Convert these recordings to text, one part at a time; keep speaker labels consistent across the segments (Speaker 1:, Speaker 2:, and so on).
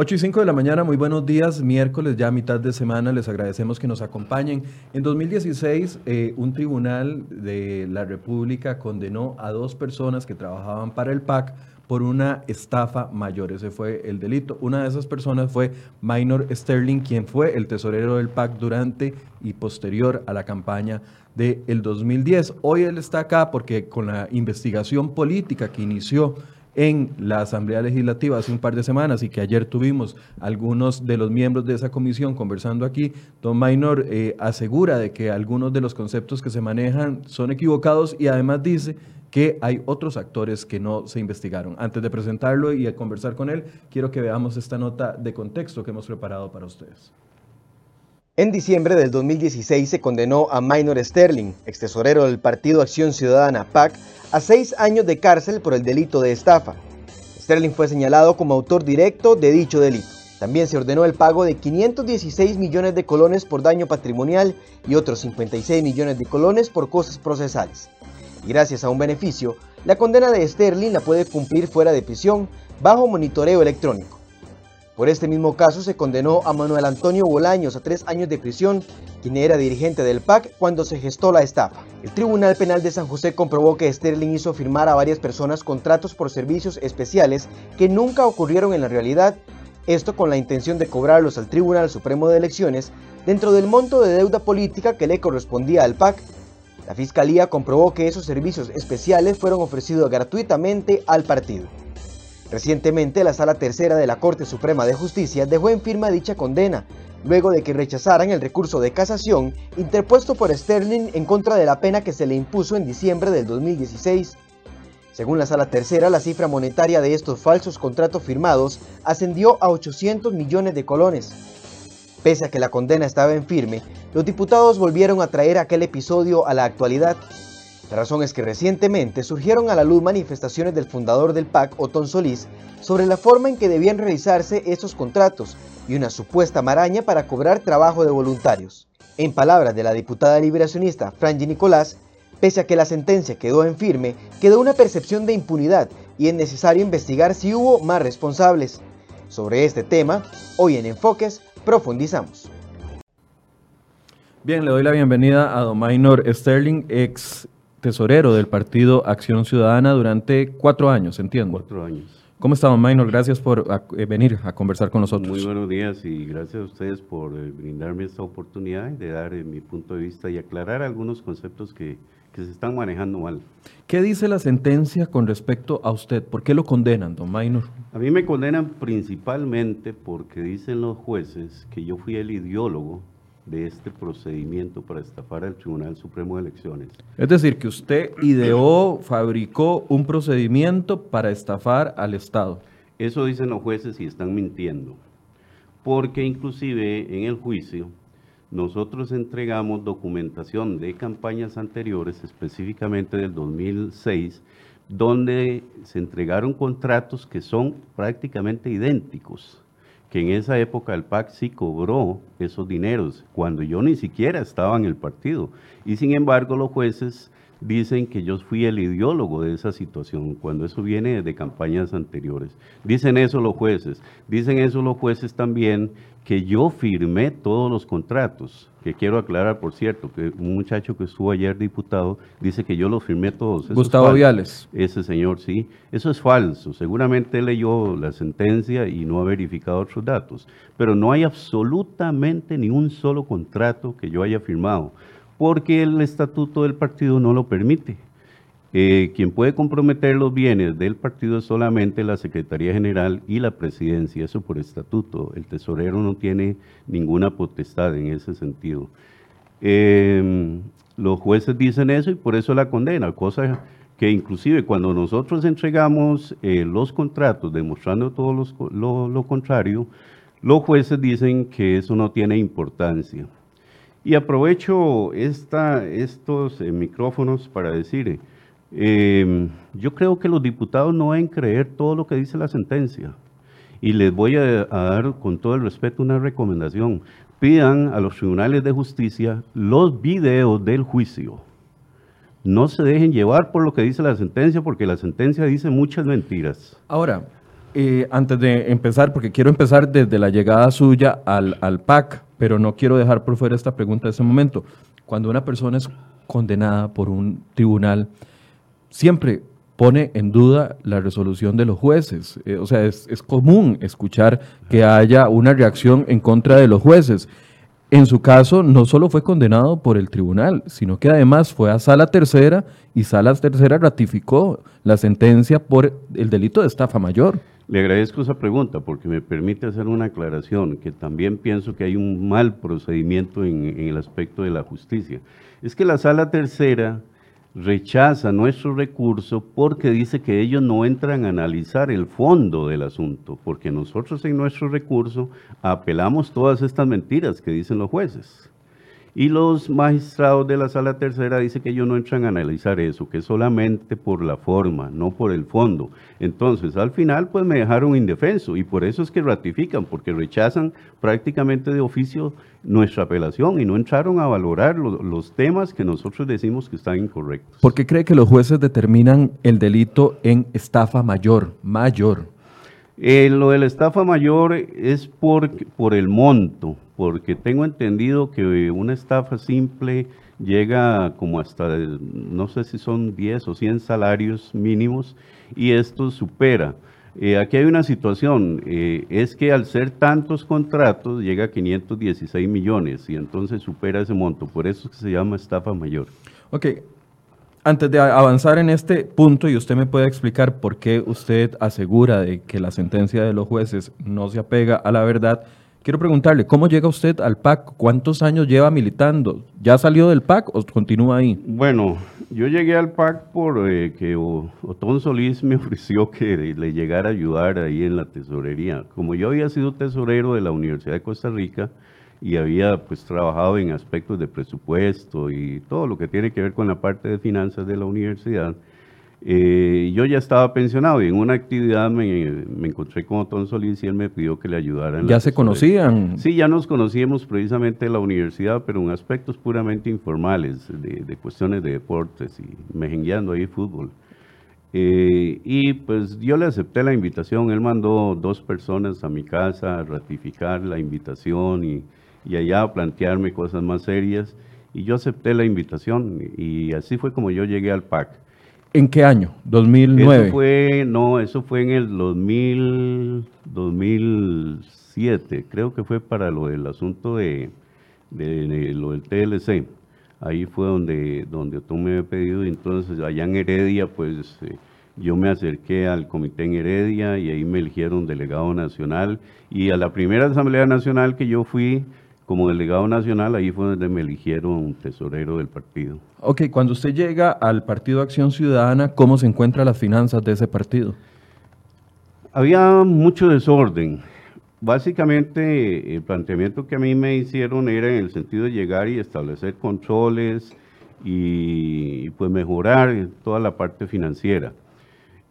Speaker 1: 8 y 5 de la mañana, muy buenos días, miércoles ya mitad de semana, les agradecemos que nos acompañen. En 2016, eh, un tribunal de la República condenó a dos personas que trabajaban para el PAC por una estafa mayor. Ese fue el delito. Una de esas personas fue Minor Sterling, quien fue el tesorero del PAC durante y posterior a la campaña del el 2010. Hoy él está acá porque con la investigación política que inició en la Asamblea Legislativa hace un par de semanas y que ayer tuvimos algunos de los miembros de esa comisión conversando aquí, don Maynor eh, asegura de que algunos de los conceptos que se manejan son equivocados y además dice que hay otros actores que no se investigaron. Antes de presentarlo y conversar con él, quiero que veamos esta nota de contexto que hemos preparado para ustedes.
Speaker 2: En diciembre del 2016 se condenó a Minor Sterling, ex tesorero del Partido Acción Ciudadana PAC, a seis años de cárcel por el delito de estafa. Sterling fue señalado como autor directo de dicho delito. También se ordenó el pago de 516 millones de colones por daño patrimonial y otros 56 millones de colones por cosas procesales. Gracias a un beneficio, la condena de Sterling la puede cumplir fuera de prisión bajo monitoreo electrónico. Por este mismo caso se condenó a Manuel Antonio Bolaños a tres años de prisión, quien era dirigente del PAC cuando se gestó la estafa. El Tribunal Penal de San José comprobó que Sterling hizo firmar a varias personas contratos por servicios especiales que nunca ocurrieron en la realidad, esto con la intención de cobrarlos al Tribunal Supremo de Elecciones dentro del monto de deuda política que le correspondía al PAC. La Fiscalía comprobó que esos servicios especiales fueron ofrecidos gratuitamente al partido. Recientemente, la Sala Tercera de la Corte Suprema de Justicia dejó en firma dicha condena, luego de que rechazaran el recurso de casación interpuesto por Sterling en contra de la pena que se le impuso en diciembre del 2016. Según la Sala Tercera, la cifra monetaria de estos falsos contratos firmados ascendió a 800 millones de colones. Pese a que la condena estaba en firme, los diputados volvieron a traer aquel episodio a la actualidad la razón es que recientemente surgieron a la luz manifestaciones del fundador del PAC, Otón Solís, sobre la forma en que debían realizarse estos contratos y una supuesta maraña para cobrar trabajo de voluntarios. En palabras de la diputada liberacionista Franji Nicolás, pese a que la sentencia quedó en firme, quedó una percepción de impunidad y es necesario investigar si hubo más responsables. Sobre este tema, hoy en Enfoques profundizamos.
Speaker 1: Bien, le doy la bienvenida a Don Minor Sterling, ex tesorero del partido Acción Ciudadana durante cuatro años, entiendo.
Speaker 3: Cuatro años.
Speaker 1: ¿Cómo está, don Maynor? Gracias por eh, venir a conversar con nosotros.
Speaker 3: Muy buenos días y gracias a ustedes por eh, brindarme esta oportunidad de dar eh, mi punto de vista y aclarar algunos conceptos que, que, se están manejando mal.
Speaker 1: ¿Qué dice la sentencia con respecto a usted? ¿Por qué lo condenan, don Maynor?
Speaker 3: A mí me condenan principalmente porque dicen los jueces que yo fui el ideólogo de este procedimiento para estafar al Tribunal Supremo de Elecciones.
Speaker 1: Es decir, que usted ideó, fabricó un procedimiento para estafar al Estado.
Speaker 3: Eso dicen los jueces y están mintiendo, porque inclusive en el juicio nosotros entregamos documentación de campañas anteriores, específicamente del 2006, donde se entregaron contratos que son prácticamente idénticos que en esa época el PAC sí cobró esos dineros, cuando yo ni siquiera estaba en el partido. Y sin embargo los jueces dicen que yo fui el ideólogo de esa situación, cuando eso viene de campañas anteriores. Dicen eso los jueces. Dicen eso los jueces también que yo firmé todos los contratos, que quiero aclarar, por cierto, que un muchacho que estuvo ayer diputado dice que yo los firmé todos.
Speaker 1: Gustavo Viales.
Speaker 3: Ese señor, sí. Eso es falso. Seguramente leyó la sentencia y no ha verificado otros datos. Pero no hay absolutamente ni un solo contrato que yo haya firmado, porque el estatuto del partido no lo permite. Eh, quien puede comprometer los bienes del partido es solamente la Secretaría General y la Presidencia, eso por estatuto. El tesorero no tiene ninguna potestad en ese sentido. Em, los jueces dicen eso y por eso la condena, cosa que inclusive cuando nosotros entregamos eh, los contratos demostrando todo lo, contrario, los jueces dicen que eso no tiene importancia. Y aprovecho esta, estos eh, micrófonos para decir, eh, yo creo que los diputados no deben creer todo lo que dice la sentencia. Y les voy a, dar con todo el respeto una recomendación. Pidan a los tribunales de justicia los videos del juicio. No se dejen llevar por lo que dice la sentencia, porque la sentencia dice muchas mentiras.
Speaker 1: Ahora, Eh, antes de empezar, porque quiero empezar desde la llegada suya al, al PAC, pero no quiero dejar por fuera esta pregunta de ese momento. Cuando una persona es condenada por un tribunal, siempre pone en duda la resolución de los jueces. Eh, o sea, es, es, común escuchar que haya una reacción en contra de los jueces. En su caso, no solo fue condenado por el tribunal, sino que además fue a sala tercera y sala tercera ratificó la sentencia por el delito de estafa mayor.
Speaker 3: Le agradezco esa pregunta porque me permite hacer una aclaración, que también pienso que hay un mal procedimiento en, el aspecto de la justicia. Es que la sala tercera rechaza nuestro recurso porque dice que ellos no entran a analizar el fondo del asunto, porque nosotros en nuestro recurso apelamos todas estas mentiras que dicen los jueces. Y los magistrados de la sala tercera dicen que ellos no entran a analizar eso, que solamente por la forma, no por el fondo. Entonces, al final, pues me dejaron indefenso y por eso es que ratifican, porque rechazan prácticamente de oficio nuestra apelación y no entraron a valorar lo, los temas que nosotros decimos que están incorrectos.
Speaker 1: ¿Por qué cree que los jueces determinan el delito en estafa mayor, mayor?
Speaker 3: Eh, lo de la estafa mayor es por, por el monto, porque tengo entendido que una estafa simple llega como hasta, no sé si son 10 o 100 salarios mínimos y esto supera. Eh, aquí hay una situación, eh, es que al ser tantos contratos llega a 516 millones y entonces supera ese monto, por eso es que se llama estafa mayor.
Speaker 1: Ok, antes de avanzar en este punto y usted me puede explicar por qué usted asegura de que la sentencia de los jueces no se apega a la verdad, Quiero preguntarle, ¿cómo llega usted al PAC? ¿Cuántos años lleva militando? ¿Ya salió del PAC o continúa ahí?
Speaker 3: Bueno, yo llegué al PAC porque eh, Otón Solís me ofreció que le llegara a ayudar ahí en la tesorería. Como yo había sido tesorero de la Universidad de Costa Rica y había pues trabajado en aspectos de presupuesto y todo lo que tiene que ver con la parte de finanzas de la universidad, eh, yo ya estaba pensionado y en una actividad me, encontré con Otón Solís y él me pidió que le ayudara.
Speaker 1: ¿Ya se conocían?
Speaker 3: Sí, ya nos conocíamos precisamente en la universidad, pero en aspectos puramente informales, de, cuestiones de deportes y mejengueando ahí fútbol. Eh, y pues yo le acepté la invitación, él mandó dos personas a mi casa a ratificar la invitación y, y allá a plantearme cosas más serias y yo acepté la invitación y así fue como yo llegué al PAC.
Speaker 1: ¿En qué año? ¿2009?
Speaker 3: Eso fue, no, eso fue en el 2000, 2007, creo que fue para lo del asunto de, lo del TLC. Ahí fue donde, donde tú me había pedido, entonces allá en Heredia, pues eh, yo me acerqué al comité en Heredia y ahí me eligieron delegado nacional. Y a la primera Asamblea Nacional que yo fui, como delegado nacional, ahí fue donde me eligieron tesorero del partido.
Speaker 1: Ok, cuando usted llega al Partido Acción Ciudadana, ¿cómo se encuentran las finanzas de ese partido?
Speaker 3: Había mucho desorden. Básicamente, el planteamiento que a mí me hicieron era en el sentido de llegar y establecer controles y pues mejorar toda la parte financiera.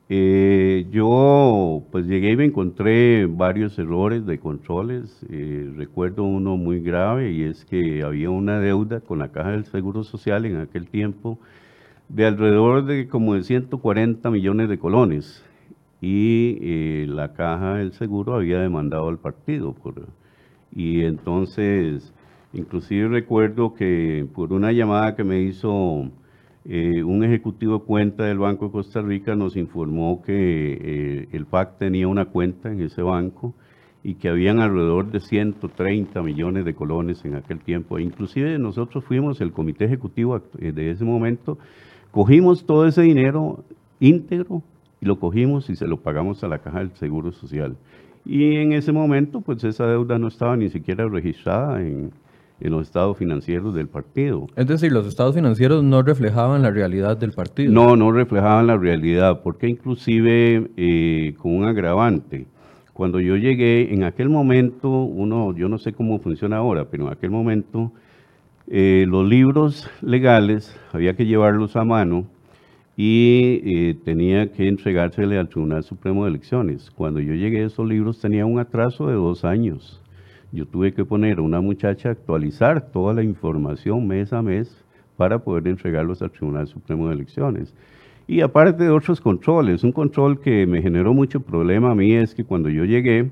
Speaker 3: Eh, yo pues llegué y me encontré varios errores de controles. Eh, recuerdo uno muy grave y es que había una deuda con la Caja del Seguro Social en aquel tiempo de alrededor de como de 140 millones de colones y eh, la Caja del Seguro había demandado al partido. Y entonces, inclusive recuerdo que por una llamada que me hizo eh, un ejecutivo de cuenta del Banco de Costa Rica nos informó que eh, el PAC tenía una cuenta en ese banco y que habían alrededor de 130 millones de colones en aquel tiempo. E inclusive nosotros fuimos el comité ejecutivo eh, de ese momento, cogimos todo ese dinero íntegro y lo cogimos y se lo pagamos a la Caja del Seguro Social. Y en ese momento, pues esa deuda no estaba ni siquiera registrada en, en los estados financieros del partido.
Speaker 1: Es decir, los estados financieros no reflejaban la realidad del partido.
Speaker 3: No, no reflejaban la realidad, porque inclusive eh, con un agravante. Cuando yo llegué, en aquel momento, uno, yo no sé cómo funciona ahora, pero en aquel momento eh, los libros legales había que llevarlos a mano y eh, tenía que entregársele al Tribunal Supremo de Elecciones. Cuando yo llegué, esos libros tenían un atraso de dos años yo tuve que poner a una muchacha a actualizar toda la información mes a mes para poder entregarlos al Tribunal Supremo de Elecciones. y aparte de otros controles. Un control que me generó mucho problema a mí es que cuando yo llegué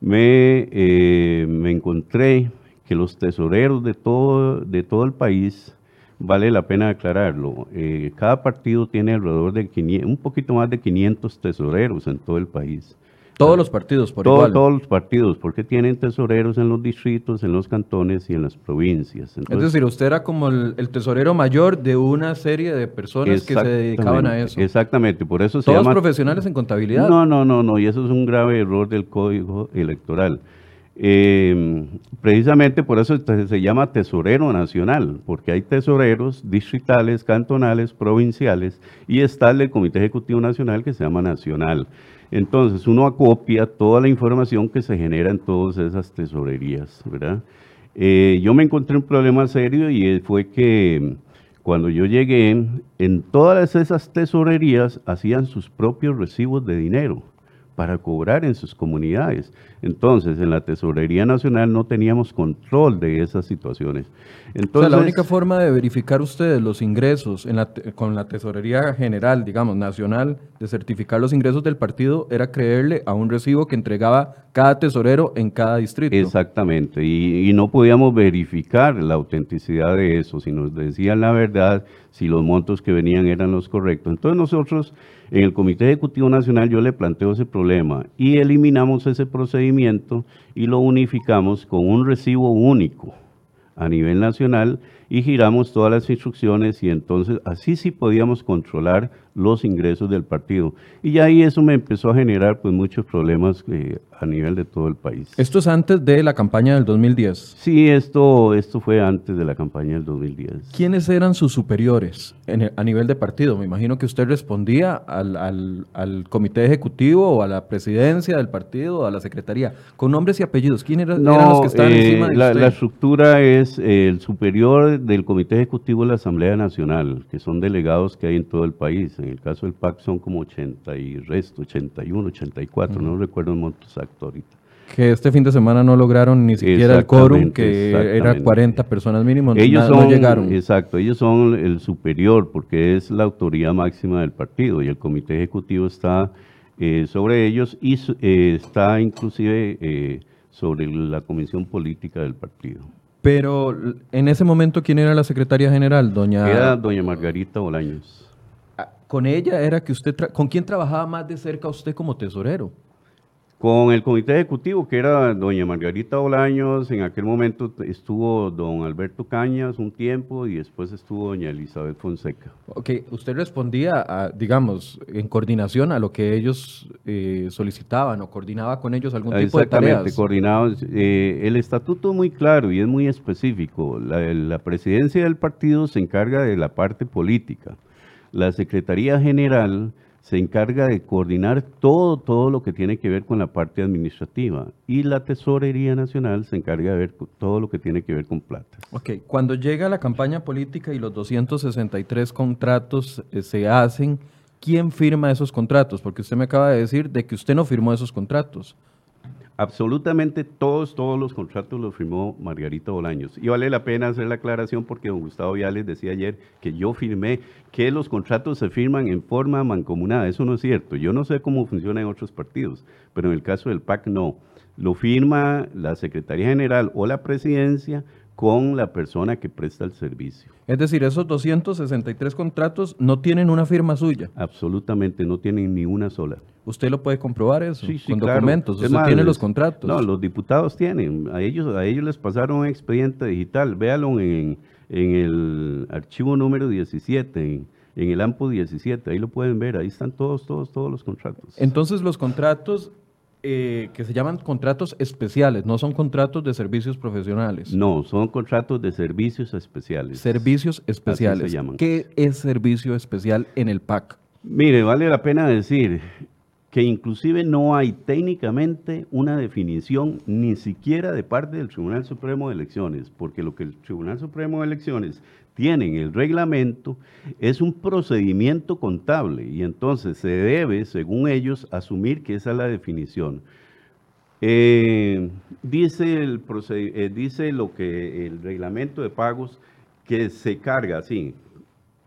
Speaker 3: me, eh, me encontré que los tesoreros de todo, de todo el país, vale la pena aclararlo, eh, cada partido tiene alrededor de 500, un poquito más de 500 tesoreros en todo el país.
Speaker 1: Todos los partidos, por
Speaker 3: Todo-
Speaker 1: igual.
Speaker 3: Todos los partidos, porque tienen tesoreros en los distritos, en los cantones y en las provincias.
Speaker 1: es decir, usted era como el, el tesorero mayor de una serie de personas que se dedicaban a eso.
Speaker 3: Exactamente, por eso se
Speaker 1: Todos
Speaker 3: llama...
Speaker 1: profesionales en contabilidad.
Speaker 3: No, no, no, no, y eso es un grave error del código electoral. Eh, precisamente por eso se llama tesorero nacional, porque hay tesoreros distritales, cantonales, provinciales, y está el del Comité Ejecutivo Nacional que se llama nacional. Entonces uno acopia toda la información que se genera en todas esas tesorerías, ¿verdad? Eh, yo me encontré un problema serio y fue que cuando yo llegué, en todas esas tesorerías hacían sus propios recibos de dinero para cobrar en sus comunidades. Entonces, en la Tesorería Nacional no teníamos control de esas situaciones.
Speaker 1: o
Speaker 3: Entonces,
Speaker 1: sea, la única forma de verificar ustedes los ingresos en la con la tesorería general, digamos, nacional, de certificar los ingresos del partido, era creerle a un recibo que entregaba cada tesorero en cada distrito.
Speaker 3: Exactamente, y, y no podíamos verificar la autenticidad de eso, si nos decían la verdad, si los montos que venían eran los correctos. Entonces nosotros en el Comité Ejecutivo Nacional yo le planteo ese problema y eliminamos ese procedimiento y lo unificamos con un recibo único a nivel nacional y giramos todas las instrucciones y entonces así sí podíamos controlar los ingresos del partido. Y ya ahí eso me empezó a generar pues muchos problemas eh, a nivel de todo el país.
Speaker 1: Esto es antes de la campaña del 2010.
Speaker 3: Sí, esto, esto fue antes de la campaña del 2010.
Speaker 1: ¿Quiénes eran sus superiores en el- a nivel de partido? Me imagino que usted respondía al, al- al comité ejecutivo o a la presidencia del partido o a la secretaría, con nombres y apellidos. ¿Quién era- eran los que estaban
Speaker 3: eh,
Speaker 1: encima de
Speaker 3: la,
Speaker 1: usted?
Speaker 3: la estructura es eh, el superior del Comité Ejecutivo de la Asamblea Nacional, que son delegados que hay en todo el país. En el caso del PAC son como 80 y resto, 81, 84, no recuerdo el monto exacto ahorita.
Speaker 1: que este fin de semana no lograron ni siquiera el quórum, que era
Speaker 3: Exactamente.
Speaker 1: 40 personas mínimo,
Speaker 3: Ellos son,
Speaker 1: no llegaron.
Speaker 3: Exacto, ellos son el superior porque es la autoridad máxima del partido y el comité ejecutivo está eh, sobre ellos y eh, está inclusive eh, sobre la comisión política del partido.
Speaker 1: Pero en ese momento, ¿quién era la secretaria general? Doña...
Speaker 3: Era doña Margarita Bolaños.
Speaker 1: Con ella era que usted... tra- ¿Con quién trabajaba más de cerca usted como tesorero?
Speaker 3: Con el comité ejecutivo, que era doña Margarita Bolaños, en aquel momento estuvo don Alberto Cañas un tiempo y después estuvo doña Elizabeth Fonseca.
Speaker 1: Ok, usted respondía, a, digamos, en coordinación a lo que ellos eh, solicitaban o coordinaba con ellos algún tipo de
Speaker 3: Exactamente,
Speaker 1: tareas.
Speaker 3: coordinados. Eh, el estatuto es muy claro y es muy específico. La, la presidencia del partido se encarga de la parte política. La Secretaría General se encarga de coordinar todo, todo lo que tiene que ver con la parte administrativa. Y la Tesorería Nacional se encarga de ver todo lo que tiene que ver con plata.
Speaker 1: Ok, cuando llega la campaña política y los 263 contratos eh, se hacen, ¿quién firma esos contratos? Porque usted me acaba de decir de que usted no firmó esos contratos.
Speaker 3: Absolutamente todos, todos los contratos los firmó Margarita Bolaños. Y vale la pena hacer la aclaración porque don Gustavo Viales decía ayer que yo firmé que los contratos se firman en forma mancomunada. Eso no es cierto. Yo no sé cómo funciona en otros partidos, pero en el caso del PAC no. Lo firma la Secretaría General o la Presidencia con la persona que presta el servicio.
Speaker 1: Es decir, esos 263 contratos no tienen una firma suya.
Speaker 3: Absolutamente no tienen ni una sola.
Speaker 1: Usted lo puede comprobar eso
Speaker 3: Sí, sí,
Speaker 1: con
Speaker 3: claro.
Speaker 1: documentos. Usted tiene los contratos.
Speaker 3: No, los diputados tienen. A ellos, a ellos les pasaron un expediente digital. Véalo en, en el archivo número 17, en, en el AMPO 17. Ahí lo pueden ver. Ahí están todos, todos, todos los contratos.
Speaker 1: Entonces los contratos eh, que se llaman contratos especiales, no son contratos de servicios profesionales.
Speaker 3: no, son contratos de servicios especiales.
Speaker 1: Servicios especiales.
Speaker 3: llaman.
Speaker 1: ¿Qué es servicio especial en el PAC?
Speaker 3: Mire, vale la pena decir que inclusive no hay técnicamente una definición ni siquiera de parte del Tribunal Supremo de Elecciones, porque lo que el Tribunal Supremo de Elecciones tiene en el reglamento es un procedimiento contable y entonces se debe, según ellos, asumir que esa es la definición. Eh, dice, el eh, dice lo que el reglamento de pagos que se carga así.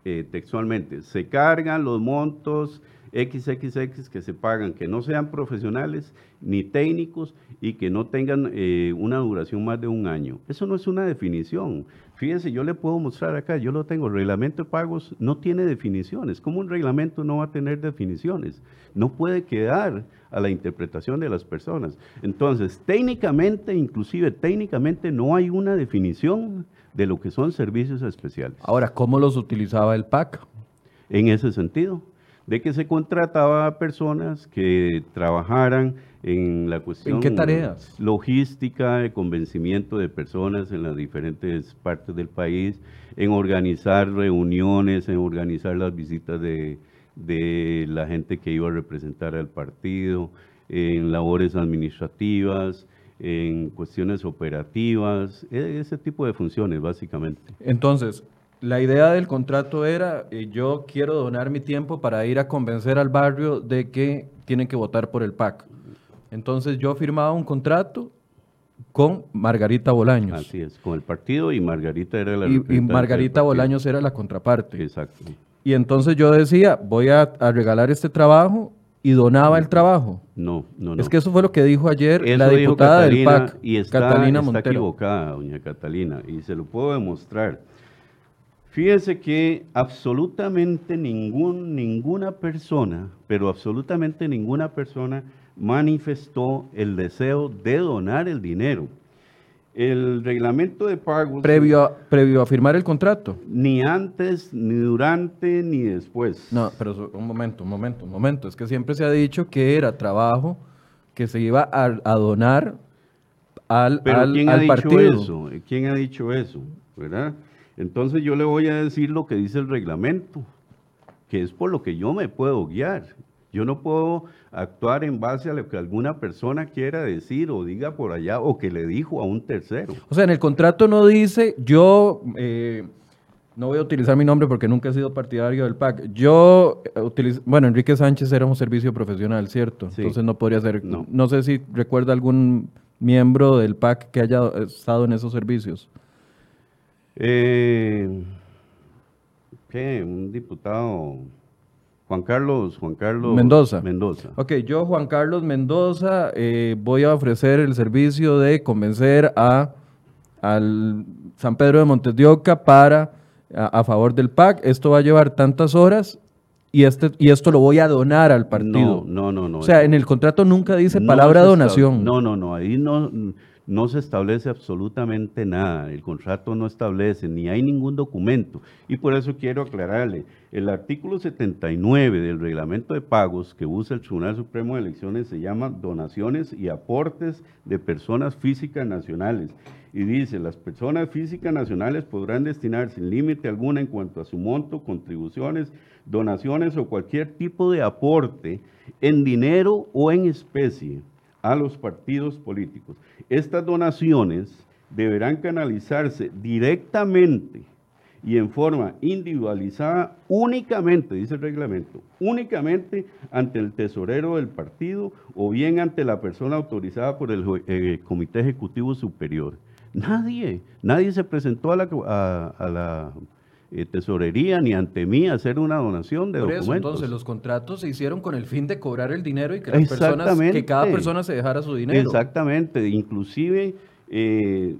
Speaker 3: eh, textualmente, se cargan los montos XXX que se pagan, que no sean profesionales ni técnicos y que no tengan eh, una duración más de un año. Eso no es una definición. Fíjense, yo le puedo mostrar acá, yo lo tengo, el reglamento de pagos no tiene definiciones. ¿Cómo un reglamento no va a tener definiciones? No puede quedar a la interpretación de las personas. Entonces, técnicamente, inclusive técnicamente, no hay una definición de lo que son servicios especiales.
Speaker 1: Ahora, ¿cómo los utilizaba el PAC?
Speaker 3: En ese sentido de que se contrataba a personas que trabajaran en la cuestión
Speaker 1: ¿En qué tareas?
Speaker 3: logística, de convencimiento de personas en las diferentes partes del país, en organizar reuniones, en organizar las visitas de, la gente que iba a representar al partido, en labores administrativas, en cuestiones operativas, e, ese tipo de funciones básicamente.
Speaker 1: Entonces, la idea del contrato era, eh, yo quiero donar mi tiempo para ir a convencer al barrio de que tienen que votar por el PAC. Entonces yo firmaba un contrato con Margarita Bolaños.
Speaker 3: Así es, con el partido y Margarita era la
Speaker 1: Y, y Margarita Bolaños era la contraparte.
Speaker 3: Exacto.
Speaker 1: Y entonces yo decía, voy a, regalar este trabajo y donaba el trabajo.
Speaker 3: No, no, no.
Speaker 1: Es que eso fue lo que dijo ayer la diputada del PAC,
Speaker 3: y está, Catalina Montero. Está equivocada, doña Catalina, y se lo puedo demostrar. Fíjese que absolutamente ningún, ninguna persona, pero absolutamente ninguna persona manifestó el deseo de donar el dinero. El reglamento de pagos...
Speaker 1: Previo a, previo a firmar el contrato.
Speaker 3: Ni antes, ni durante, ni después.
Speaker 1: No, pero un momento, un momento, un momento. Es que siempre se ha dicho que era trabajo que se iba a, donar al,
Speaker 3: ¿Pero
Speaker 1: al,
Speaker 3: ¿quién
Speaker 1: ha
Speaker 3: dicho
Speaker 1: partido.
Speaker 3: Eso? ¿Quién ha dicho eso? ¿Verdad? Entonces yo le voy a decir lo que dice el reglamento, que es por lo que yo me puedo guiar. Yo no puedo actuar en base a lo que alguna persona quiera decir o diga por allá o que le dijo a un tercero.
Speaker 1: O sea, en el contrato no dice, yo, eh, no voy a utilizar mi nombre porque nunca he sido partidario del PAC, yo eh, utilizo, bueno, Enrique Sánchez era un servicio profesional, ¿cierto? Entonces no podría ser, no. no sé si recuerda algún miembro del PAC que haya estado en esos servicios.
Speaker 3: Eh, ¿Qué? Un diputado. Juan Carlos, Juan Carlos
Speaker 1: Mendoza.
Speaker 3: Mendoza.
Speaker 1: Ok, yo, Juan Carlos Mendoza, eh, voy a ofrecer el servicio de convencer a al San Pedro de Montes de Oca para a, favor del PAC. Esto va a llevar tantas horas y este y esto lo voy a donar al partido.
Speaker 3: No, no, no, no.
Speaker 1: O sea, en el contrato nunca dice palabra donación.
Speaker 3: No, no, no. Ahí no no se establece absolutamente nada, el contrato no establece, ni hay ningún documento. Y por eso quiero aclararle, el artículo 79 del reglamento de pagos que usa el Tribunal Supremo de Elecciones se llama donaciones y aportes de personas físicas nacionales. Y dice, las personas físicas nacionales podrán destinar sin límite alguna en cuanto a su monto, contribuciones, donaciones o cualquier tipo de aporte en dinero o en especie a los partidos políticos. Estas donaciones deberán canalizarse directamente y en forma individualizada únicamente, dice el reglamento, únicamente ante el tesorero del partido o bien ante la persona autorizada por el eh, Comité Ejecutivo Superior. Nadie, nadie se presentó a la, a la eh, tesorería ni ante mí hacer una donación de Por documentos.
Speaker 1: Entonces los contratos se hicieron con el fin de cobrar el dinero y que las personas, que cada persona se dejara su dinero.
Speaker 3: Exactamente, inclusive eh,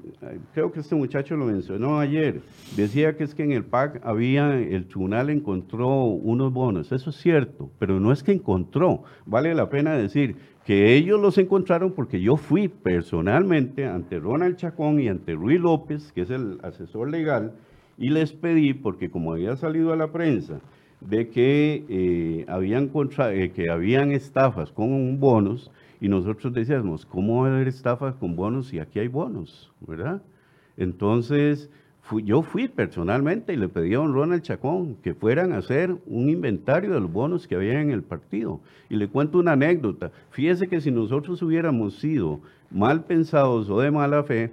Speaker 3: creo que este muchacho lo mencionó ayer, decía que es que en el PAC había, el tribunal encontró unos bonos, eso es cierto, pero no es que encontró, vale la pena decir que ellos los encontraron porque yo fui personalmente ante Ronald Chacón y ante Ruiz López, que es el asesor legal, y les pedí, porque como había salido a la prensa, de que, eh, habían, eh, que habían estafas con bonos, y nosotros decíamos, ¿cómo va a haber estafas con bonos si aquí hay bonos? ¿Verdad? Entonces, yo fui personalmente y le pedí a don Ronald Chacón que fueran a hacer un inventario de los bonos que había en el partido. Y le cuento una anécdota. Fíjese que si nosotros hubiéramos sido mal pensados o de mala fe,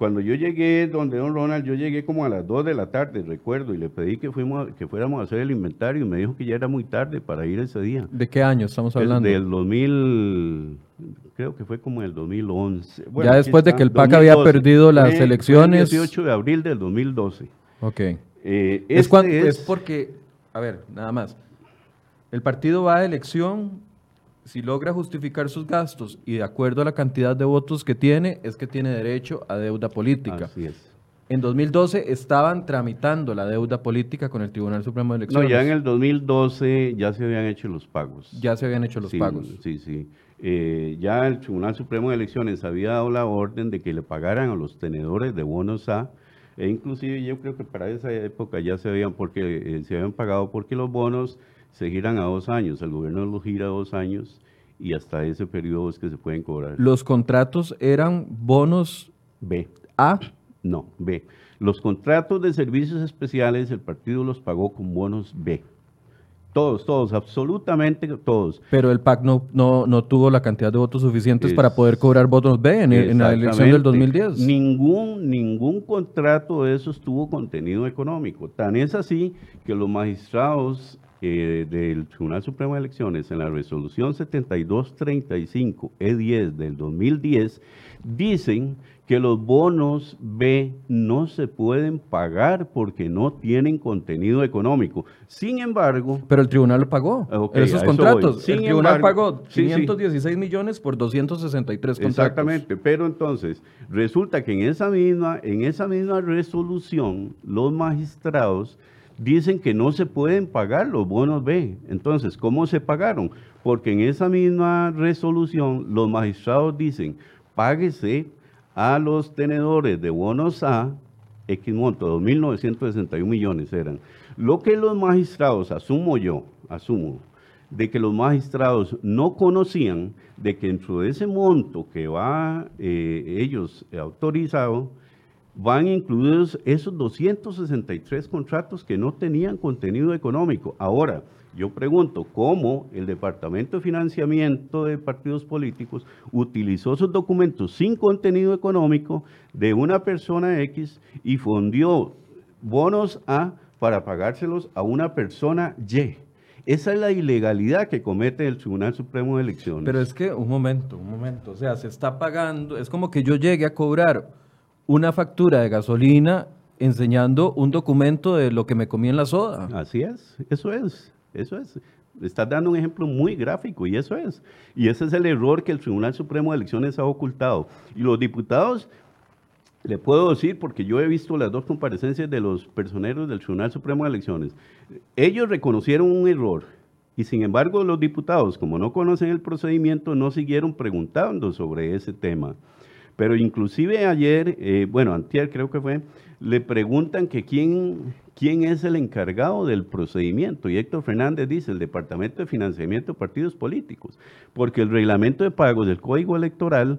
Speaker 3: cuando yo llegué donde don Ronald, yo llegué como a las 2 de la tarde, recuerdo, y le pedí que, fuimos, que fuéramos a hacer el inventario y me dijo que ya era muy tarde para ir ese día.
Speaker 1: ¿De qué año estamos hablando?
Speaker 3: Del 2000, creo que fue como el 2011.
Speaker 1: ya después de que el PAC había perdido las elecciones.
Speaker 3: el 18 de abril del 2012.
Speaker 1: Ok. Eh, es, este es porque, a ver, nada más. El partido va a elección si logra justificar sus gastos y de acuerdo a la cantidad de votos que tiene, es que tiene derecho a deuda política.
Speaker 3: Así es.
Speaker 1: En 2012 estaban tramitando la deuda política con el Tribunal Supremo de Elecciones.
Speaker 3: No, ya en el 2012 ya se habían hecho los pagos.
Speaker 1: Ya se habían hecho los pagos.
Speaker 3: Sí, sí. Eh, ya el Tribunal Supremo de Elecciones había dado la orden de que le pagaran a los tenedores de bonos A, e inclusive yo creo que para esa época ya se habían, porque, eh, se habían pagado porque los bonos se giran a dos años, el gobierno los gira a dos años y hasta ese periodo es que se pueden cobrar.
Speaker 1: ¿Los contratos eran bonos
Speaker 3: B?
Speaker 1: A.
Speaker 3: No, B. Los contratos de servicios especiales el partido los pagó con bonos B. Todos, todos, absolutamente todos.
Speaker 1: Pero el PAC no, no, tuvo la cantidad de votos suficientes para poder cobrar votos B en, en, la elección del 2010.
Speaker 3: Ningún, ningún contrato de esos tuvo contenido económico. Tan es así que los magistrados eh, del Tribunal Supremo de Elecciones en la resolución 7235 E10 del 2010 dicen que los bonos B no se pueden pagar porque no tienen contenido económico. Sin embargo...
Speaker 1: Pero el tribunal pagó, esos contratos. el tribunal pagó 516 millones por 263 contratos.
Speaker 3: Exactamente, pero entonces resulta que en esa misma, en esa misma resolución los magistrados dicen que no se pueden pagar los bonos B. Entonces, ¿cómo se pagaron? Porque en esa misma resolución los magistrados dicen, páguese a los tenedores de bonos A, X monto, 2.961 millones eran. Lo que los magistrados, asumo yo, asumo, de que los magistrados no conocían de que dentro de ese monto que va eh, ellos autorizado, van incluidos esos 263 contratos que no tenían contenido económico. Ahora, yo pregunto, ¿cómo el Departamento de Financiamiento de Partidos Políticos utilizó esos documentos sin contenido económico de una persona X y fundió bonos A para pagárselos a una persona Y? Esa es la ilegalidad que comete el Tribunal Supremo de Elecciones.
Speaker 1: Pero es que, un momento, un momento, o sea, se está pagando, es como que yo llegue a cobrar una factura de gasolina enseñando un documento de lo que me comí en la soda.
Speaker 3: Así es, eso es. Eso es. Estás dando un ejemplo muy gráfico y eso es. Y ese es el error que el Tribunal Supremo de Elecciones ha ocultado. Y los diputados, le puedo decir, porque yo he visto las dos comparecencias de los personeros del Tribunal Supremo de Elecciones, ellos reconocieron un error. Y sin embargo, los diputados, como no conocen el procedimiento, no siguieron preguntando sobre ese tema. Pero inclusive ayer, eh, bueno, antier creo que fue, le preguntan que quién, quién es el encargado del procedimiento. Y Héctor Fernández dice, el Departamento de Financiamiento de Partidos Políticos, porque el reglamento de pagos del Código Electoral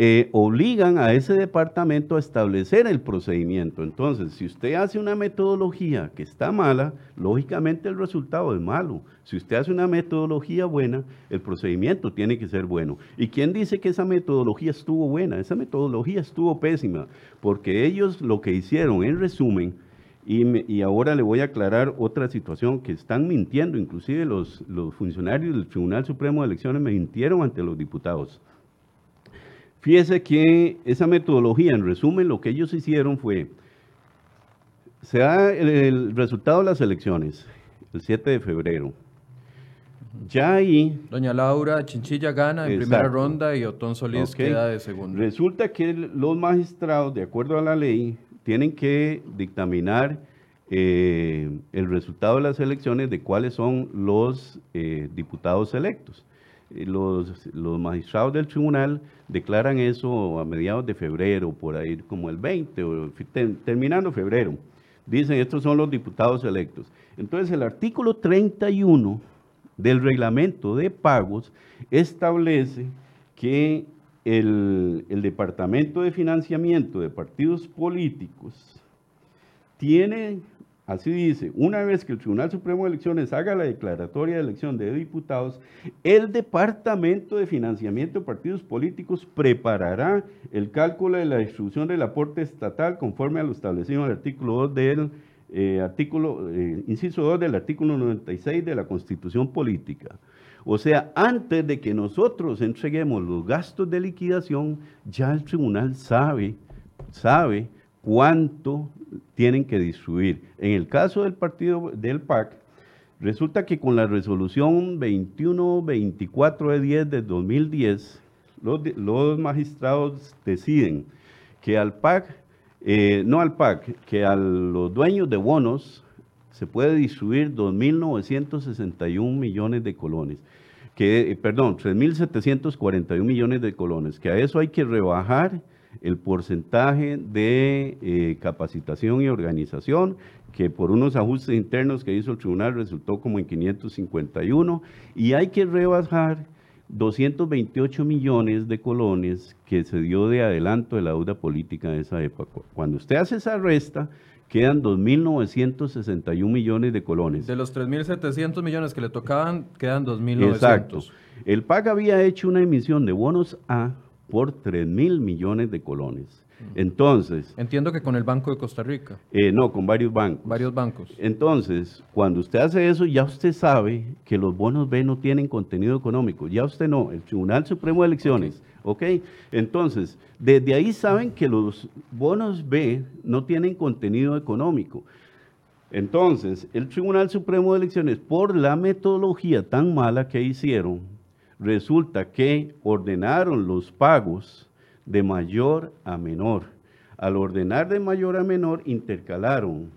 Speaker 3: eh, obligan a ese departamento a establecer el procedimiento. Entonces, si usted hace una metodología que está mala, lógicamente el resultado es malo. Si usted hace una metodología buena, el procedimiento tiene que ser bueno. ¿Y quién dice que esa metodología estuvo buena? Esa metodología estuvo pésima, porque ellos lo que hicieron, en resumen, y, ahora le voy a aclarar otra situación que están mintiendo, inclusive los, los funcionarios del Tribunal Supremo de Elecciones me mintieron ante los diputados. Fíjese que esa metodología, en resumen, lo que ellos hicieron fue, se da el, resultado de las elecciones, el 7 de febrero. Ya ahí...
Speaker 1: Doña Laura Chinchilla gana en primera ronda y Otón Solís queda de segunda.
Speaker 3: Resulta que los magistrados, de acuerdo a la ley, tienen que dictaminar eh, el resultado de las elecciones de cuáles son los eh, diputados electos. Eh, los, los, magistrados del tribunal declaran eso a mediados de febrero, por ahí como el 20, o terminando febrero. Dicen, estos son los diputados electos. Entonces, el artículo 31 del reglamento de pagos establece que el, Departamento de Financiamiento de Partidos Políticos tiene, así dice, una vez que el Tribunal Supremo de Elecciones haga la declaratoria de elección de diputados, el Departamento de Financiamiento de Partidos Políticos preparará el cálculo de la distribución del aporte estatal conforme a lo establecido en el artículo 2 del eh, artículo, eh, inciso 2 del artículo 96 de la Constitución Política. O sea, antes de que nosotros entreguemos los gastos de liquidación, ya el tribunal sabe, sabe cuánto tienen que distribuir. En el caso del partido del PAC, resulta que con la resolución 2124 de 10 de 2010, los, magistrados deciden que al PAC, eh, no al PAC, que a los dueños de bonos se puede distribuir 2.961 millones de colones que, eh, perdón, 3.741 millones de colones, que a eso hay que rebajar el porcentaje de eh, capacitación y organización, que por unos ajustes internos que hizo el tribunal resultó como en 551, y hay que rebajar 228 millones de colones que se dio de adelanto de la deuda política en esa época. Cuando usted hace esa resta, quedan 2.961 millones de colones.
Speaker 1: De los 3.700 millones que le tocaban, quedan 2.900.
Speaker 3: Exacto. El PAC había hecho una emisión de bonos A por 3.000 millones de colones. Entonces...
Speaker 1: Entiendo que con el Banco de Costa Rica.
Speaker 3: Eh, no, con varios bancos.
Speaker 1: Varios bancos.
Speaker 3: Entonces, cuando usted hace eso, ya usted sabe que los bonos B no tienen contenido económico. Ya usted no. El Tribunal Supremo de Elecciones, ¿ok? Entonces, desde ahí saben que los bonos B no tienen contenido económico. Entonces, el Tribunal Supremo de Elecciones, por la metodología tan mala que hicieron, resulta que ordenaron los pagos de mayor a menor. Al ordenar de mayor a menor, intercalaron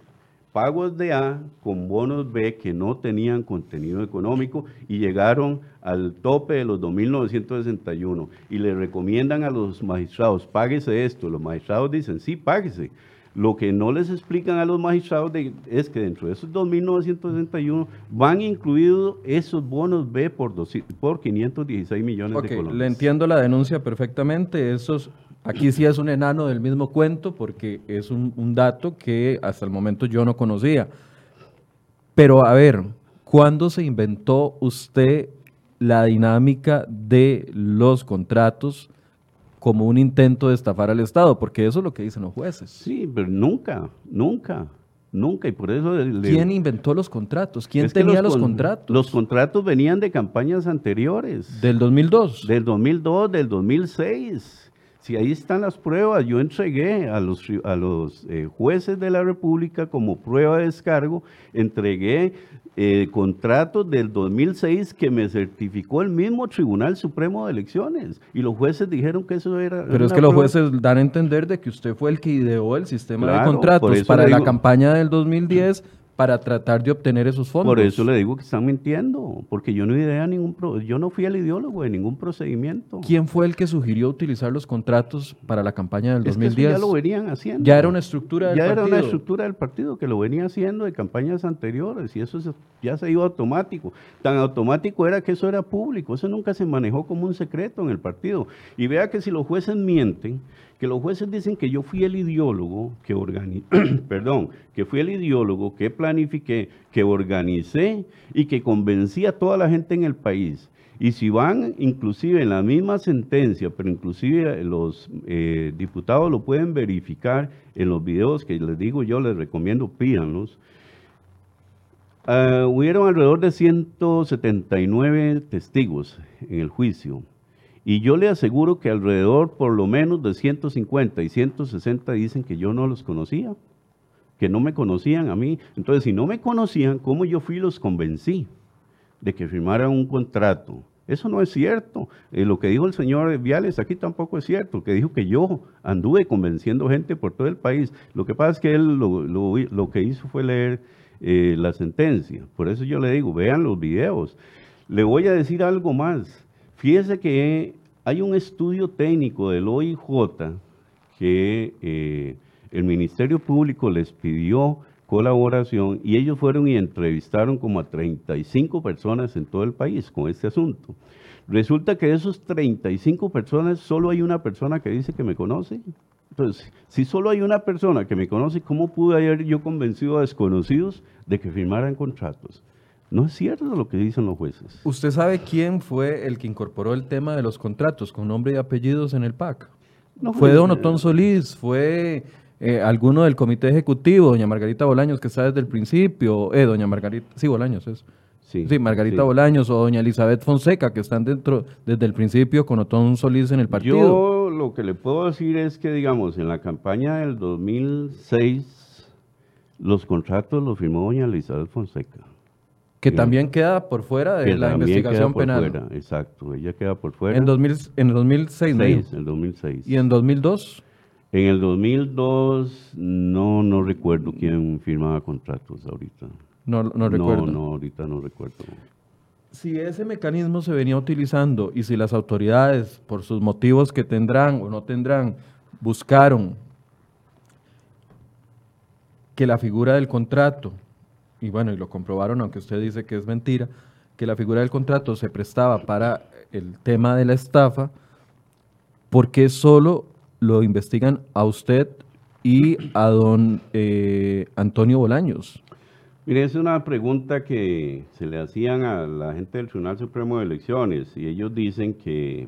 Speaker 3: pagos de A con bonos B que no tenían contenido económico y llegaron al tope de los 2.961 y le recomiendan a los magistrados, páguese esto. Los magistrados dicen, sí, páguese. Lo que no les explican a los magistrados es que dentro de esos 2.961 van incluidos esos bonos B por, por 516 millones de colones.
Speaker 1: Le entiendo la denuncia perfectamente. Esos, aquí sí es un enano del mismo cuento porque es un, un dato que hasta el momento yo no conocía. Pero a ver, ¿cuándo se inventó usted la dinámica de los contratos? Como un intento de estafar al Estado, porque eso es lo que dicen los jueces.
Speaker 3: Sí, pero nunca, nunca, nunca, y por eso...
Speaker 1: ¿Quién inventó los contratos? ¿Quién tenía los, contratos?
Speaker 3: Los contratos venían de campañas anteriores.
Speaker 1: ¿Del 2002?
Speaker 3: Del 2002, del 2006. Si ahí están las pruebas, yo entregué a los, a los eh, jueces de la República como prueba de descargo, entregué eh, contrato del 2006 que me certificó el mismo Tribunal Supremo de Elecciones. Y los jueces dijeron que eso era...
Speaker 1: Pero es que los jueces dan a entender de que usted fue el que ideó el sistema de contratos para la campaña del 2010 para tratar de obtener esos fondos.
Speaker 3: Por eso le digo que están mintiendo, porque yo no idea ningún yo no fui el ideólogo de ningún procedimiento.
Speaker 1: ¿Quién fue el que sugirió utilizar los contratos para la campaña del 2010?
Speaker 3: ya lo venían haciendo.
Speaker 1: Ya era una estructura del
Speaker 3: ya
Speaker 1: partido.
Speaker 3: Ya era una estructura del partido que lo venía haciendo de campañas anteriores y eso ya se iba automático. Tan automático era que eso era público, eso nunca se manejó como un secreto en el partido. Y vea que si los jueces mienten, que los jueces dicen que yo fui el ideólogo que organizé, perdón, que fui el ideólogo que planifiqué, que organicé y que convencí a toda la gente en el país. Y si van inclusive en la misma sentencia, pero inclusive los eh, diputados lo pueden verificar en los videos que les digo yo, les recomiendo, pídanlos. Uh, hubieron alrededor de 179 testigos en el juicio. Y yo le aseguro que alrededor por lo menos de 150 y 160 dicen que yo no los conocía, que no me conocían a mí. Entonces, si no me conocían, ¿cómo yo fui y los convencí de que firmaran un contrato? Eso no es cierto. Eh, lo que dijo el señor Viales aquí tampoco es cierto, que dijo que yo anduve convenciendo gente por todo el país. Lo que pasa es que él lo, que hizo fue leer eh, la sentencia. Por eso yo le digo, vean los videos. Le voy a decir algo más. Fíjese que hay un estudio técnico del OIJ que eh, el Ministerio Público les pidió colaboración y ellos fueron y entrevistaron como a 35 personas en todo el país con este asunto. Resulta que de esos 35 personas solo hay una persona que dice que me conoce. Entonces, si solo hay una persona que me conoce, ¿cómo pude haber yo convencido a desconocidos de que firmaran contratos? No es cierto lo que dicen los jueces.
Speaker 1: ¿Usted sabe quién fue el que incorporó el tema de los contratos con nombre y apellidos en el PAC? No fue Don Otón Solís, fue eh, alguno del comité ejecutivo, doña Margarita Bolaños, que está desde el principio, eh, doña Margarita, sí, Bolaños es. Sí, sí Margarita Bolaños o doña Elizabeth Fonseca, que están dentro desde el principio con Otón Solís en el partido.
Speaker 3: Yo lo que le puedo decir es que, digamos, en la campaña del 2006 Los contratos los firmó doña Elizabeth Fonseca.
Speaker 1: Que también queda por fuera de
Speaker 3: que
Speaker 1: la investigación
Speaker 3: queda por
Speaker 1: penal.
Speaker 3: fuera, exacto, ella queda por fuera.
Speaker 1: En, 2000, en el 2006, me
Speaker 3: Seis, el 2006.
Speaker 1: ¿Y en 2002?
Speaker 3: En el 2002 no, no recuerdo quién firmaba contratos ahorita.
Speaker 1: No, no recuerdo.
Speaker 3: No, no, ahorita no recuerdo.
Speaker 1: Si ese mecanismo se venía utilizando y si las autoridades, por sus motivos que tendrán o no tendrán, buscaron que la figura del contrato, y bueno, y lo comprobaron, aunque usted dice que es mentira, que la figura del contrato se prestaba para el tema de la estafa, ¿por qué solo lo investigan a usted y a don eh, Antonio Bolaños?
Speaker 3: Mire, es una pregunta que se le hacían a la gente del Tribunal Supremo de Elecciones y ellos dicen que,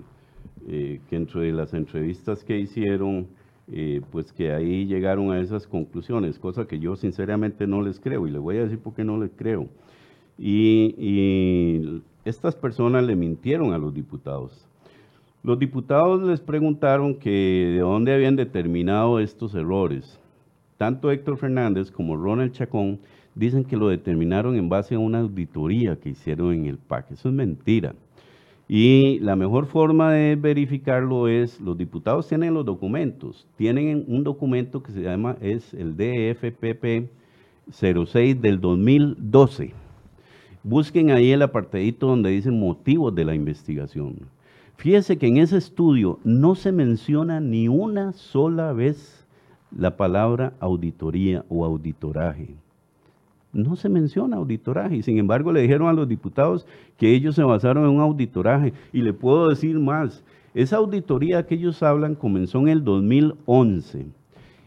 Speaker 3: eh, que entre las entrevistas que hicieron, eh, pues que ahí llegaron a esas conclusiones, cosa que yo sinceramente no les creo y les voy a decir por qué no les creo. Y, estas personas le mintieron a los diputados. Los diputados les preguntaron que de dónde habían determinado estos errores. Tanto Héctor Fernández como Ronald Chacón dicen que lo determinaron en base a una auditoría que hicieron en el PAC. Eso es mentira. Y la mejor forma de verificarlo es, los diputados tienen los documentos, tienen un documento que se llama, es el DFPP 06 del 2012. Busquen ahí el apartadito donde dicen motivos de la investigación. Fíjese que en ese estudio no se menciona ni una sola vez la palabra auditoría o auditoraje. No se menciona auditoraje y sin embargo le dijeron a los diputados que ellos se basaron en un auditoraje. Y le puedo decir más, esa auditoría que ellos hablan comenzó en el 2011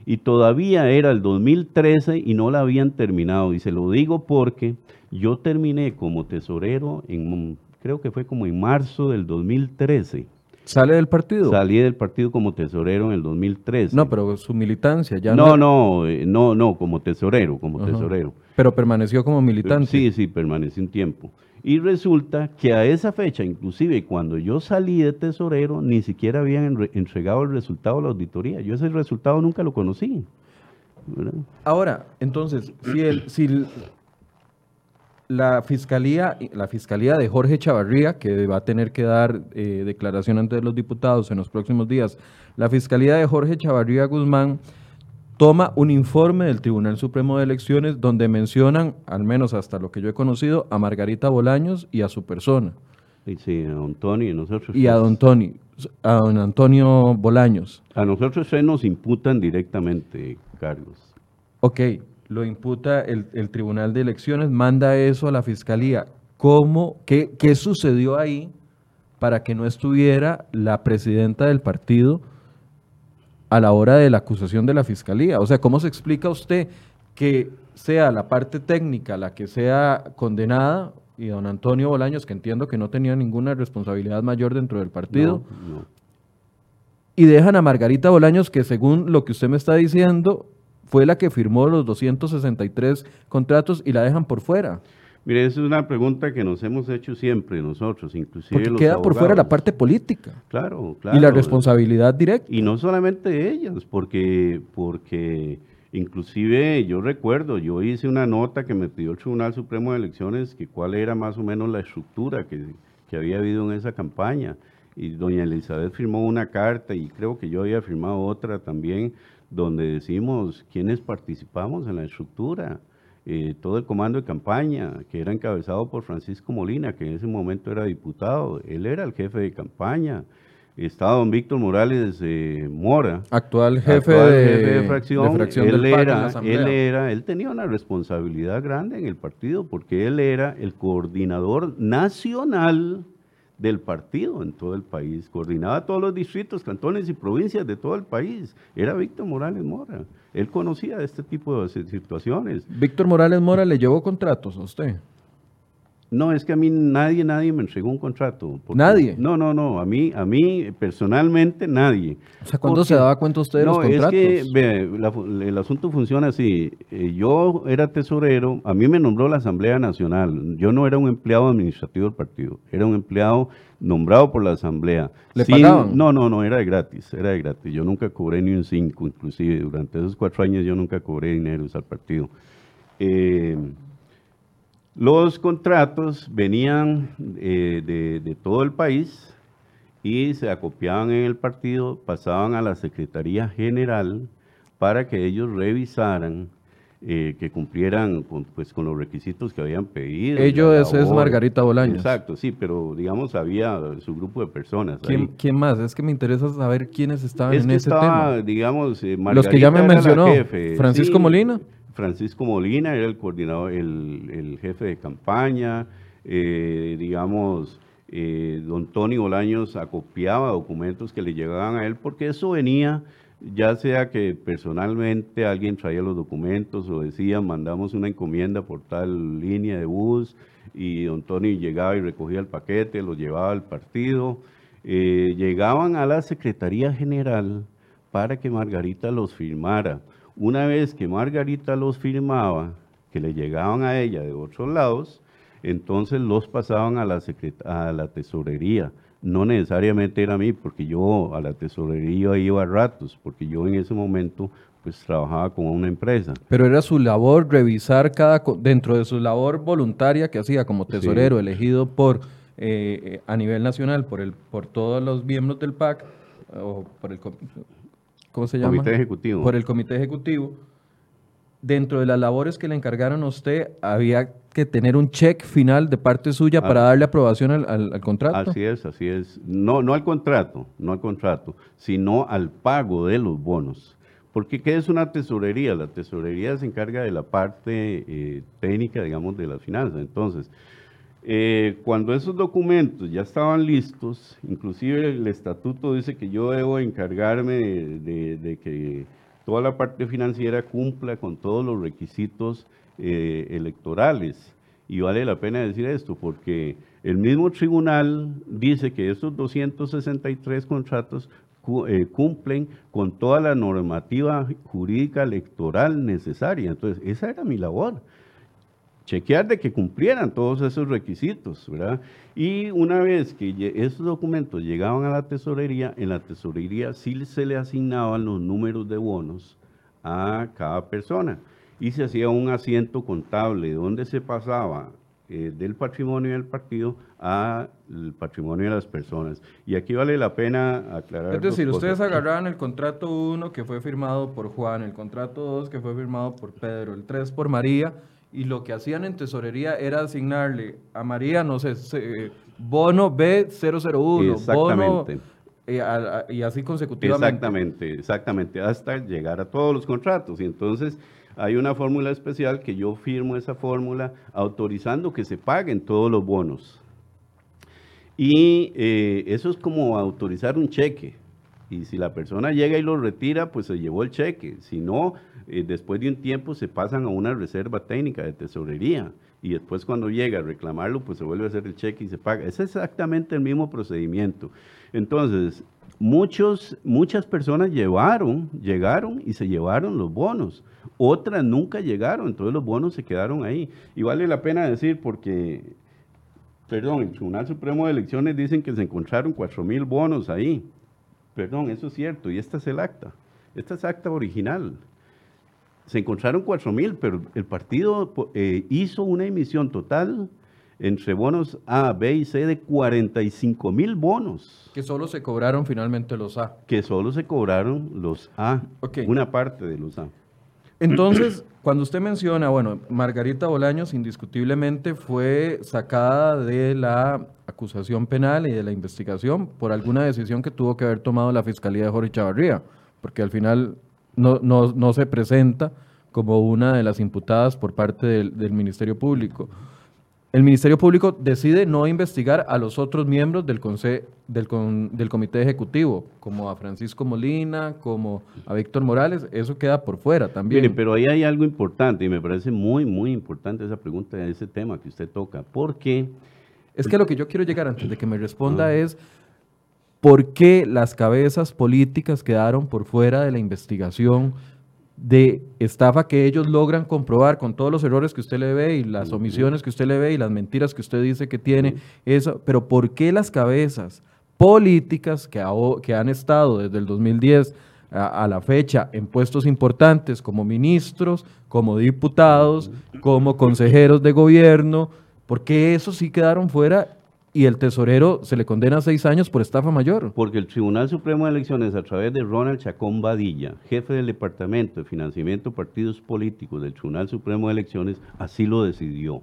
Speaker 3: y todavía era el 2013 y no la habían terminado. Y se lo digo porque yo terminé como tesorero en, creo que fue como en marzo del 2013.
Speaker 1: ¿Sale del partido?
Speaker 3: Salí del partido como tesorero en el 2013.
Speaker 1: No, pero su militancia ya
Speaker 3: no. No, eh, no, no, como tesorero, como
Speaker 1: Ajá.
Speaker 3: tesorero.
Speaker 1: Pero permaneció como militante.
Speaker 3: Sí, sí, permanecí un tiempo. Y resulta que a esa fecha, inclusive cuando yo salí de tesorero, ni siquiera habían entregado el resultado de la auditoría. Yo ese resultado nunca lo conocí. ¿verdad?
Speaker 1: Ahora, entonces, si, el, si la fiscalía, la fiscalía de Jorge Chavarría, que va a tener que dar eh, declaración ante los diputados en los próximos días, la fiscalía de Jorge Chavarría Guzmán toma un informe del Tribunal Supremo de Elecciones donde mencionan, al menos hasta lo que yo he conocido, a Margarita Bolaños y a su persona,
Speaker 3: Y sí, a don Tony y nosotros.
Speaker 1: y a don Tony, a don Antonio Bolaños.
Speaker 3: A nosotros tres nos imputan directamente cargos.
Speaker 1: Ok, lo imputa el, el Tribunal de Elecciones, manda eso a la Fiscalía. ¿Cómo, qué, qué sucedió ahí para que no estuviera la presidenta del partido a la hora de la acusación de la Fiscalía? O sea, ¿cómo se explica usted que sea la parte técnica la que sea condenada y don Antonio Bolaños, que entiendo que no tenía ninguna responsabilidad mayor dentro del partido,
Speaker 3: No, no.
Speaker 1: y dejan a Margarita Bolaños, que según lo que usted me está diciendo, fue la que firmó los 263 contratos y la dejan por fuera.
Speaker 3: Mire, esa es una pregunta que nos hemos hecho siempre nosotros, inclusive
Speaker 1: Porque
Speaker 3: los
Speaker 1: queda por fuera la
Speaker 3: abogados.
Speaker 1: parte política
Speaker 3: Claro, claro.
Speaker 1: y la responsabilidad directa.
Speaker 3: Y no solamente ellas, porque, porque inclusive yo recuerdo, yo hice una nota que me pidió el Tribunal Supremo de Elecciones, que cuál era más o menos la estructura que, que había habido en esa campaña. Y doña Elizabeth firmó una carta y creo que yo había firmado otra también, donde decimos quiénes participamos en la estructura. Eh, todo el comando de campaña, que era encabezado por Francisco Molina, que en ese momento era diputado, él era el jefe de campaña. Estaba don Víctor Morales eh, Mora,
Speaker 1: Actual jefe,
Speaker 3: actual
Speaker 1: de,
Speaker 3: jefe de fracción,
Speaker 1: de fracción
Speaker 3: él,
Speaker 1: del PAC en la
Speaker 3: era,
Speaker 1: Asamblea.
Speaker 3: él era, él tenía una responsabilidad grande en el partido porque él era el coordinador nacional del partido en todo el país, coordinaba todos los distritos, cantones y provincias de todo el país. Era Víctor Morales Mora. Él conocía este tipo de situaciones.
Speaker 1: Víctor Morales Mora le llevó contratos a usted.
Speaker 3: No, es que a mí nadie, nadie me entregó un contrato.
Speaker 1: ¿Nadie?
Speaker 3: No, no, no, a mí, a mí personalmente nadie.
Speaker 1: O sea, ¿cuándo se daba cuenta usted de los contratos?
Speaker 3: es que el asunto funciona así. Eh, yo era tesorero, a mí me nombró la Asamblea Nacional. Yo no era un empleado administrativo del partido, era un empleado nombrado por la Asamblea.
Speaker 1: ¿Le pagaban?
Speaker 3: No, no, no, era de gratis, era de gratis. Yo nunca cobré ni un cinco, inclusive. Durante esos cuatro años yo nunca cobré dinero al partido. Eh, los contratos venían eh, de, todo el país y se acopiaban en el partido, pasaban a la Secretaría General para que ellos revisaran eh, que cumplieran con, pues, con los requisitos que habían pedido.
Speaker 1: Ellos es Margarita Bolaños.
Speaker 3: Exacto, sí, pero digamos había su grupo de personas.
Speaker 1: ¿Quién, ¿quién más? Es que me interesa saber quiénes estaban en ese
Speaker 3: estaba, digamos, Margarita
Speaker 1: eh, Los que ya me mencionó, Francisco Molina.
Speaker 3: Francisco Molina era el coordinador, el, jefe de campaña, eh, digamos, eh, don Tony Bolaños acopiaba documentos que le llegaban a él, porque eso venía, ya sea que personalmente alguien traía los documentos o decía, mandamos una encomienda por tal línea de bus, y don Tony llegaba y recogía el paquete, lo llevaba al partido, eh, llegaban a la Secretaría General para que Margarita los firmara. Una vez que Margarita los firmaba, que le llegaban a ella de otros lados, entonces los pasaban a la, a la tesorería. No necesariamente era a mí, porque yo a la tesorería iba a ratos, porque yo en ese momento pues trabajaba con una empresa.
Speaker 1: Pero era su labor revisar cada, dentro de su labor voluntaria que hacía como tesorero elegido por, eh, a nivel nacional por, el, por todos los miembros del PAC, o por el ¿cómo se llama?
Speaker 3: Comité Ejecutivo.
Speaker 1: Por el Comité Ejecutivo. Dentro de las labores que le encargaron a usted, había que tener un check final de parte suya para darle aprobación al, contrato.
Speaker 3: Así es, así es. No, no al contrato, no al contrato, sino al pago de los bonos. Porque ¿qué es una tesorería? La tesorería se encarga de la parte eh, técnica, digamos, de las finanzas. Entonces, eh, cuando esos documentos ya estaban listos, inclusive el estatuto dice que yo debo encargarme de, que toda la parte financiera cumpla con todos los requisitos eh, electorales. Y vale la pena decir esto, porque el mismo tribunal dice que esos 263 contratos eh, cumplen con toda la normativa jurídica electoral necesaria. Entonces, esa era mi labor chequear de que cumplieran todos esos requisitos, ¿verdad? Y una vez que esos documentos llegaban a la tesorería, en la tesorería sí se le asignaban los números de bonos a cada persona y se hacía un asiento contable donde se pasaba eh, del patrimonio del partido al patrimonio de las personas. Y aquí vale la pena aclarar.
Speaker 1: Es decir, ustedes agarraban el contrato 1 que fue firmado por Juan, el contrato 2 que fue firmado por Pedro, el 3 por María y lo que hacían en tesorería era asignarle a María, no sé, bono B001, bono eh, y así consecutivamente.
Speaker 3: Exactamente, exactamente, hasta llegar a todos los contratos. Y entonces hay una fórmula especial que yo firmo esa fórmula autorizando que se paguen todos los bonos. Y eh, eso es como autorizar un cheque. Y si la persona llega y lo retira, pues se llevó el cheque. Si no, eh, después de un tiempo se pasan a una reserva técnica de tesorería y después cuando llega a reclamarlo, pues se vuelve a hacer el cheque y se paga. Es exactamente el mismo procedimiento. Entonces, muchos, muchas personas llevaron, llegaron y se llevaron los bonos. Otras nunca llegaron, entonces los bonos se quedaron ahí. Y vale la pena decir porque, perdón, el Tribunal Supremo de Elecciones dicen que se encontraron cuatro mil bonos ahí. Perdón, eso es cierto, y esta es el acta. Esta es acta original se encontraron 4 mil, pero el partido eh, hizo una emisión total entre bonos A, B y C de 45 mil bonos.
Speaker 1: Que solo se cobraron finalmente los A.
Speaker 3: Que solo se cobraron los A, una parte de los A.
Speaker 1: Entonces, cuando usted menciona, bueno, Margarita Bolaños indiscutiblemente fue sacada de la acusación penal y de la investigación por alguna decisión que tuvo que haber tomado la Fiscalía de Jorge Chavarría, porque al final no, no, no se presenta como una de las imputadas por parte del, Ministerio Público. El Ministerio Público decide no investigar a los otros miembros del, del, del, Comité Ejecutivo, como a Francisco Molina, como a Víctor Morales, eso queda por fuera también.
Speaker 3: Mire, pero ahí hay algo importante y me parece muy, muy importante esa pregunta, ese tema que usted toca, porque...
Speaker 1: Es que lo que yo quiero llegar antes de que me responda es por qué las cabezas políticas quedaron por fuera de la investigación de estafa que ellos logran comprobar con todos los errores que usted le ve y las omisiones que usted le ve y las mentiras que usted dice que tiene, eso, pero ¿por qué las cabezas políticas que, que han estado desde el 2010 a, a, la fecha en puestos importantes como ministros, como diputados, como consejeros de gobierno, ¿por qué esos sí quedaron fuera y el tesorero se le condena a seis años por estafa mayor.
Speaker 3: Porque el Tribunal Supremo de Elecciones, a través de Ronald Chacón Badilla, jefe del Departamento de Financiamiento de Partidos Políticos del Tribunal Supremo de Elecciones, así lo decidió.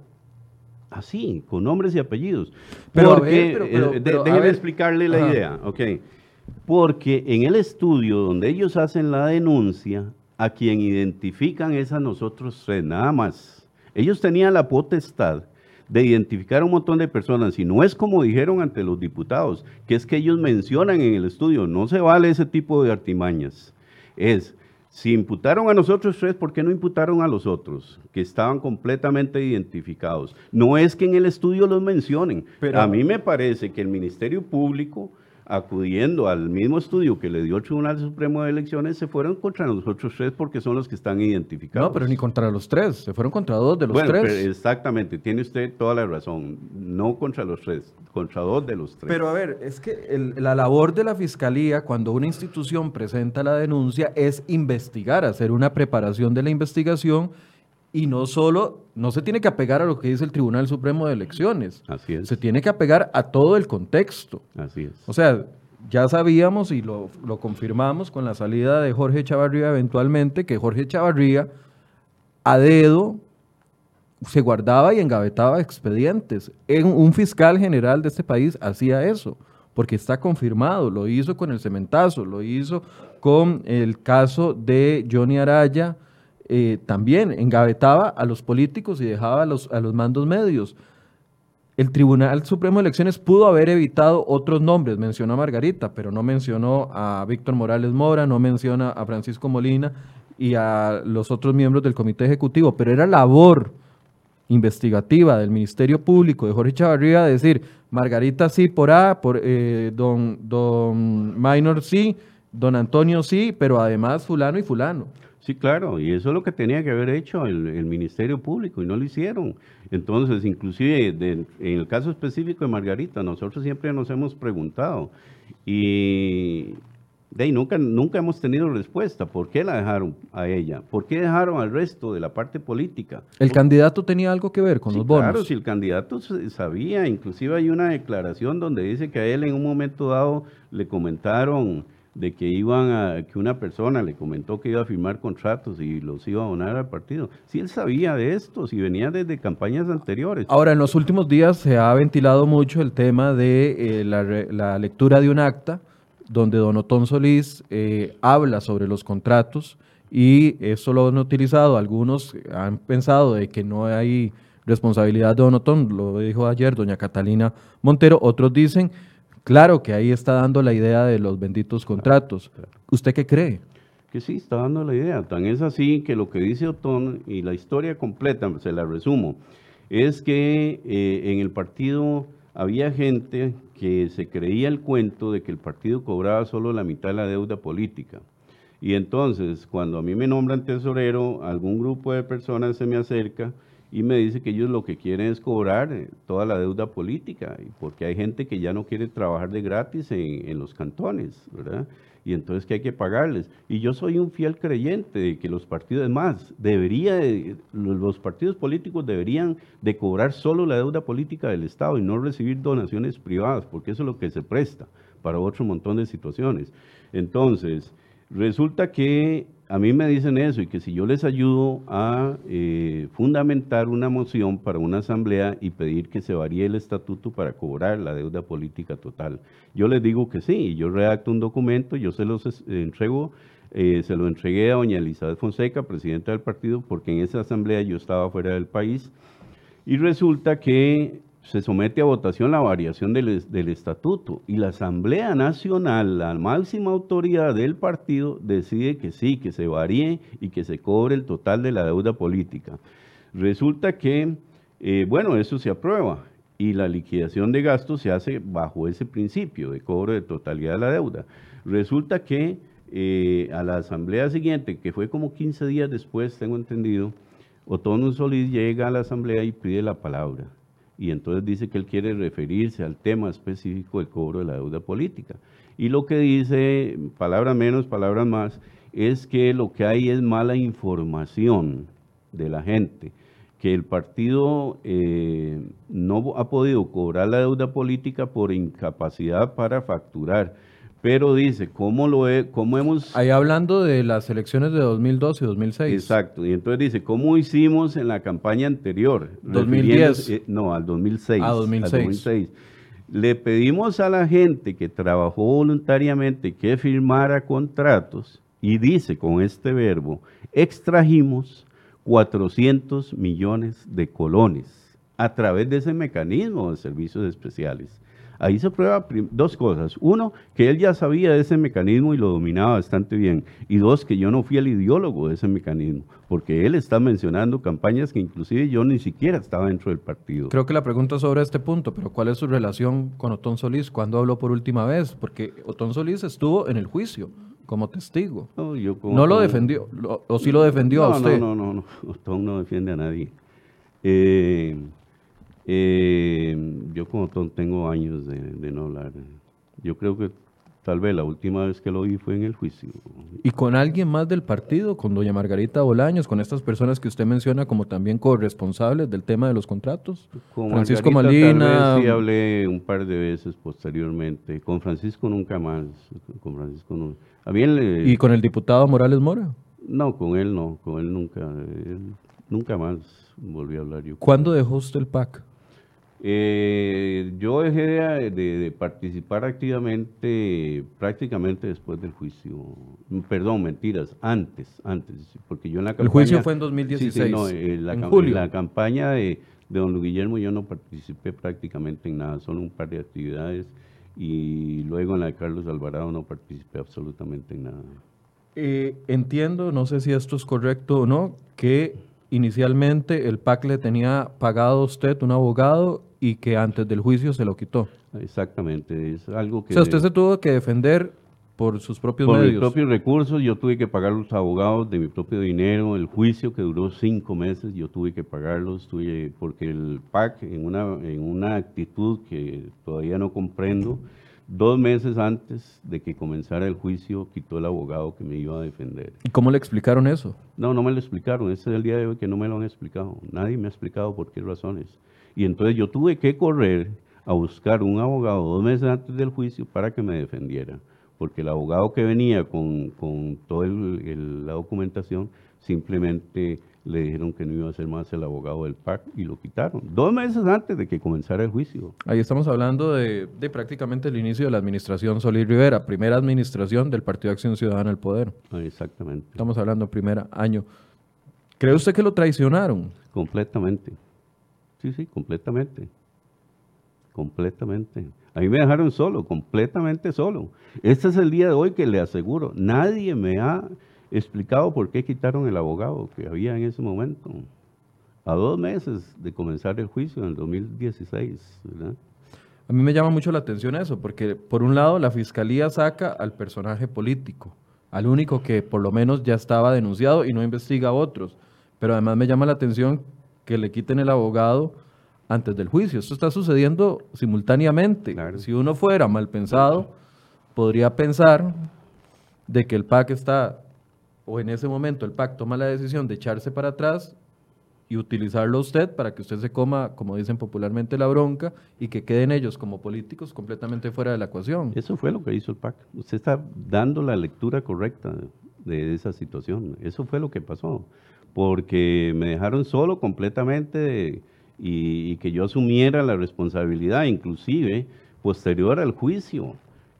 Speaker 3: Así, con nombres y apellidos. Pero, Porque, déjeme explicarle la idea, ok. Porque en el estudio donde ellos hacen la denuncia, a quien identifican es a nosotros tres, nada más. Ellos tenían la potestad de identificar a un montón de personas, y no es como dijeron ante los diputados, que es que ellos mencionan en el estudio, no se vale ese tipo de artimañas. Es, si imputaron a nosotros tres, ¿por qué no imputaron a los otros? Que estaban completamente identificados. No es que en el estudio los mencionen. Pero, a mí me parece que el Ministerio Público acudiendo al mismo estudio que le dio el Tribunal Supremo de Elecciones, se fueron contra los otros tres porque son los que están identificados.
Speaker 1: No, pero ni contra los tres, se fueron contra dos de los tres.
Speaker 3: exactamente, tiene usted toda la razón, no contra los tres, contra dos de los tres.
Speaker 1: Pero a ver, es que la labor de la Fiscalía cuando una institución presenta la denuncia es investigar, hacer una preparación de la investigación y no solo, no se tiene que apegar a lo que dice el Tribunal Supremo de Elecciones.
Speaker 3: Así es.
Speaker 1: Se tiene que apegar a todo el contexto.
Speaker 3: Así es.
Speaker 1: O sea, ya sabíamos y lo, confirmamos con la salida de Jorge Chavarría eventualmente, que Jorge Chavarría a dedo se guardaba y engavetaba expedientes. En un fiscal general de este país hacía eso, porque está confirmado, lo hizo con el cementazo, lo hizo con el caso de Johnny Araya, eh, también engavetaba a los políticos y dejaba a los, a los mandos medios. El Tribunal Supremo de Elecciones pudo haber evitado otros nombres, mencionó a Margarita, pero no mencionó a Víctor Morales Mora, no menciona a Francisco Molina y a los otros miembros del Comité Ejecutivo, pero era labor investigativa del Ministerio Público de Jorge Chavarría decir, Margarita sí por A, por eh, don, don Minor sí, don Antonio sí, pero además fulano y fulano.
Speaker 3: Sí, claro, y eso es lo que tenía que haber hecho el, Ministerio Público y no lo hicieron. Entonces, inclusive en el caso específico de Margarita, nosotros siempre nos hemos preguntado y de ahí nunca, nunca hemos tenido respuesta. ¿Por qué la dejaron a ella? ¿Por qué dejaron al resto de la parte política?
Speaker 1: ¿El candidato tenía algo que ver con los bonos?
Speaker 3: Claro, si el candidato sabía, inclusive hay una declaración donde dice que a él en un momento dado le comentaron de que iban a, que una persona le comentó que iba a firmar contratos y los iba a donar al partido. Si él sabía de esto, si venía desde campañas anteriores.
Speaker 1: Ahora, en los últimos días se ha ventilado mucho el tema de eh, la, lectura de un acta donde Don Otón Solís eh, habla sobre los contratos y eso lo han utilizado, algunos han pensado de que no hay responsabilidad de Don Otón, lo dijo ayer doña Catalina Montero, otros dicen Claro que ahí está dando la idea de los benditos contratos. ¿Usted qué cree?
Speaker 3: Que sí, está dando la idea. Tan es así que lo que dice Otón y la historia completa, se la resumo, es que eh, en el partido había gente que se creía el cuento de que el partido cobraba solo la mitad de la deuda política. Y entonces, cuando a mí me nombran tesorero, algún grupo de personas se me acerca y me dice que ellos lo que quieren es cobrar eh, toda la deuda política, porque hay gente que ya no quiere trabajar de gratis en, los cantones, ¿verdad? Y entonces que hay que pagarles. Y yo soy un fiel creyente de que los partidos, más, debería, los partidos políticos deberían de cobrar solo la deuda política del Estado y no recibir donaciones privadas, porque eso es lo que se presta para otro montón de situaciones. Entonces, resulta que a mí me dicen eso y que si yo les ayudo a eh, fundamentar una moción para una asamblea y pedir que se varíe el estatuto para cobrar la deuda política total, yo les digo que sí, yo redacto un documento, yo se los entrego, eh, se lo entregué a doña Elizabeth Fonseca, presidenta del partido, porque en esa asamblea yo estaba fuera del país. Y resulta que se somete a votación la variación del, estatuto y la Asamblea Nacional, la máxima autoridad del partido, decide que sí, que se varíe y que se cobre el total de la deuda política. Resulta que, eh, bueno, eso se aprueba y la liquidación de gastos se hace bajo ese principio de cobro de totalidad de la deuda. Resulta que eh, a la asamblea siguiente, que fue como 15 días después, tengo entendido, Otono Solís llega a la asamblea y pide la palabra. Y entonces dice que él quiere referirse al tema específico del cobro de la deuda política. Y lo que dice, palabras menos, palabras más, es que lo que hay es mala información de la gente que el partido eh, no ha podido cobrar la deuda política por incapacidad para facturar. Pero dice, ¿cómo, lo cómo hemos...?
Speaker 1: Ahí hablando de las elecciones de 2012 y 2006.
Speaker 3: Exacto, y entonces dice, ¿cómo hicimos en la campaña anterior?
Speaker 1: 2010.
Speaker 3: Eh, no, al 2006.
Speaker 1: A 2006. Al 2006.
Speaker 3: Le pedimos a la gente que trabajó voluntariamente que firmara contratos y dice con este verbo, extrajimos 400 millones de colones a través de ese mecanismo de servicios especiales. Ahí se prueba dos cosas. Uno, que él ya sabía de ese mecanismo y lo dominaba bastante bien. Y dos, que yo no fui el ideólogo de ese mecanismo, porque él está mencionando campañas que inclusive yo ni siquiera estaba dentro del partido.
Speaker 1: Creo que la pregunta es sobre este punto, pero ¿cuál es su relación con Otón Solís? ¿Cuándo habló por última vez? Porque Otón Solís estuvo en el juicio como testigo. No, lo defendió, o sí lo defendió a usted.
Speaker 3: No, no, no, no, no defiende a nadie. Eh, eh, yo como tengo años de, de, no hablar. Yo creo que tal vez la última vez que lo vi fue en el juicio.
Speaker 1: ¿Y con alguien más del partido, con doña Margarita Bolaños, con estas personas que usted menciona como también corresponsables del tema de los contratos?
Speaker 3: Con Francisco Malina. sí hablé un par de veces posteriormente. Con Francisco nunca más. Con Francisco nunca
Speaker 1: ¿Y con el diputado Morales Mora?
Speaker 3: No, con él no, con él nunca, nunca más volví a hablar yo.
Speaker 1: ¿Cuándo dejó usted el PAC?
Speaker 3: Eh, yo dejé de, participar activamente prácticamente después del juicio. Perdón, mentiras, antes, antes, porque yo en la campaña...
Speaker 1: El juicio fue en 2016,
Speaker 3: no, eh, la, en julio. la campaña de, de don Guillermo yo no participé prácticamente en nada, solo un par de actividades y luego en la de Carlos Alvarado no participé absolutamente en nada.
Speaker 1: Eh, entiendo, no sé si esto es correcto o no, que inicialmente el PAC le tenía pagado a usted un abogado y que antes del juicio se lo quitó.
Speaker 3: Exactamente, es algo que...
Speaker 1: O sea, usted se tuvo que defender por sus propios
Speaker 3: medios.
Speaker 1: Por mis
Speaker 3: propios recursos, yo tuve que pagar los abogados de mi propio dinero, el juicio que duró cinco meses, yo tuve que pagarlos, tuve, porque el PAC, en una, en una actitud que todavía no comprendo, dos meses antes de que comenzara el juicio, quitó el abogado que me iba a defender.
Speaker 1: ¿Y cómo le explicaron eso?
Speaker 3: No, no me lo explicaron, ese es el día de hoy que no me lo han explicado, nadie me ha explicado por qué razones. Y entonces yo tuve que correr a buscar un abogado dos meses antes del juicio para que me defendiera porque el abogado que venía con, toda la documentación simplemente le dijeron que no iba a ser más el abogado del PAC y lo quitaron, dos meses antes de que comenzara el juicio.
Speaker 1: Ahí estamos hablando de, prácticamente el inicio de la administración Solís Rivera, primera administración del Partido Acción Ciudadana al Poder.
Speaker 3: Ah, exactamente.
Speaker 1: Estamos hablando primer año. ¿Cree usted que lo traicionaron?
Speaker 3: Completamente. Sí, sí, completamente. Completamente. A mí me dejaron solo, completamente solo. Este es el día de hoy que le aseguro, nadie me ha explicado por qué quitaron el abogado que había en ese momento. A dos meses de comenzar el juicio en el 2016,
Speaker 1: A mí me llama mucho la atención eso, porque por un lado la fiscalía saca al personaje político, al único que por lo menos ya estaba denunciado y no investiga a otros. Pero además me llama la atención que le quiten el abogado antes del juicio. Esto está sucediendo simultáneamente. Si uno fuera mal pensado, podría pensar de que el PAC está, o en ese momento el PAC toma la decisión de echarse para atrás y utilizarlo usted para que usted se coma, como dicen popularmente, la bronca y que queden ellos como políticos completamente fuera de la ecuación.
Speaker 3: Eso fue lo que hizo el PAC. Usted está dando la lectura correcta de esa situación. Eso fue lo que pasó. Porque me dejaron solo completamente y, que yo asumiera la responsabilidad, inclusive posterior al juicio.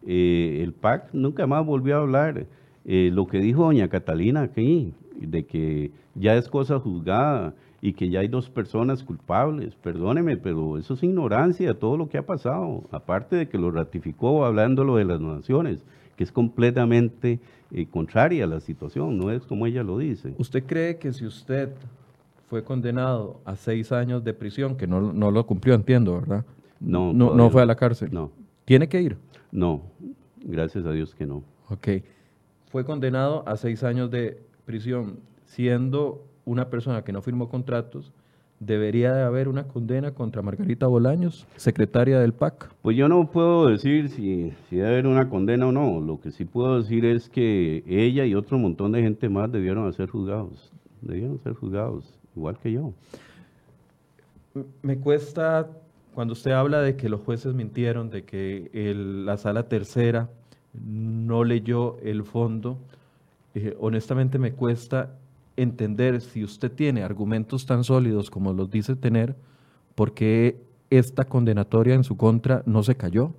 Speaker 3: Eh, el PAC nunca más volvió a hablar. Eh, lo que dijo doña Catalina aquí, de que ya es cosa juzgada y que ya hay dos personas culpables. Perdóneme, pero eso es ignorancia de todo lo que ha pasado. Aparte de que lo ratificó hablándolo de las naciones, que es completamente eh, contraria a la situación, no es como ella lo dice.
Speaker 1: ¿Usted cree que si usted fue condenado a seis años de prisión, que no, no lo cumplió, entiendo, ¿verdad?
Speaker 3: No,
Speaker 1: no, no fue a la cárcel.
Speaker 3: No.
Speaker 1: ¿Tiene que ir?
Speaker 3: No, gracias a Dios que no.
Speaker 1: Ok. Fue condenado a seis años de prisión, siendo una persona que no firmó contratos, debería de haber una condena contra Margarita Bolaños, secretaria del PAC.
Speaker 3: Pues yo no puedo decir si, si debe haber una condena o no. Lo que sí puedo decir es que ella y otro montón de gente más debieron ser juzgados. Debieron ser juzgados, igual que yo.
Speaker 1: Me cuesta cuando usted habla de que los jueces mintieron, de que la sala tercera no leyó el fondo, eh, honestamente me cuesta entender si usted tiene argumentos tan sólidos como los dice tener, por qué esta condenatoria en su contra no se cayó.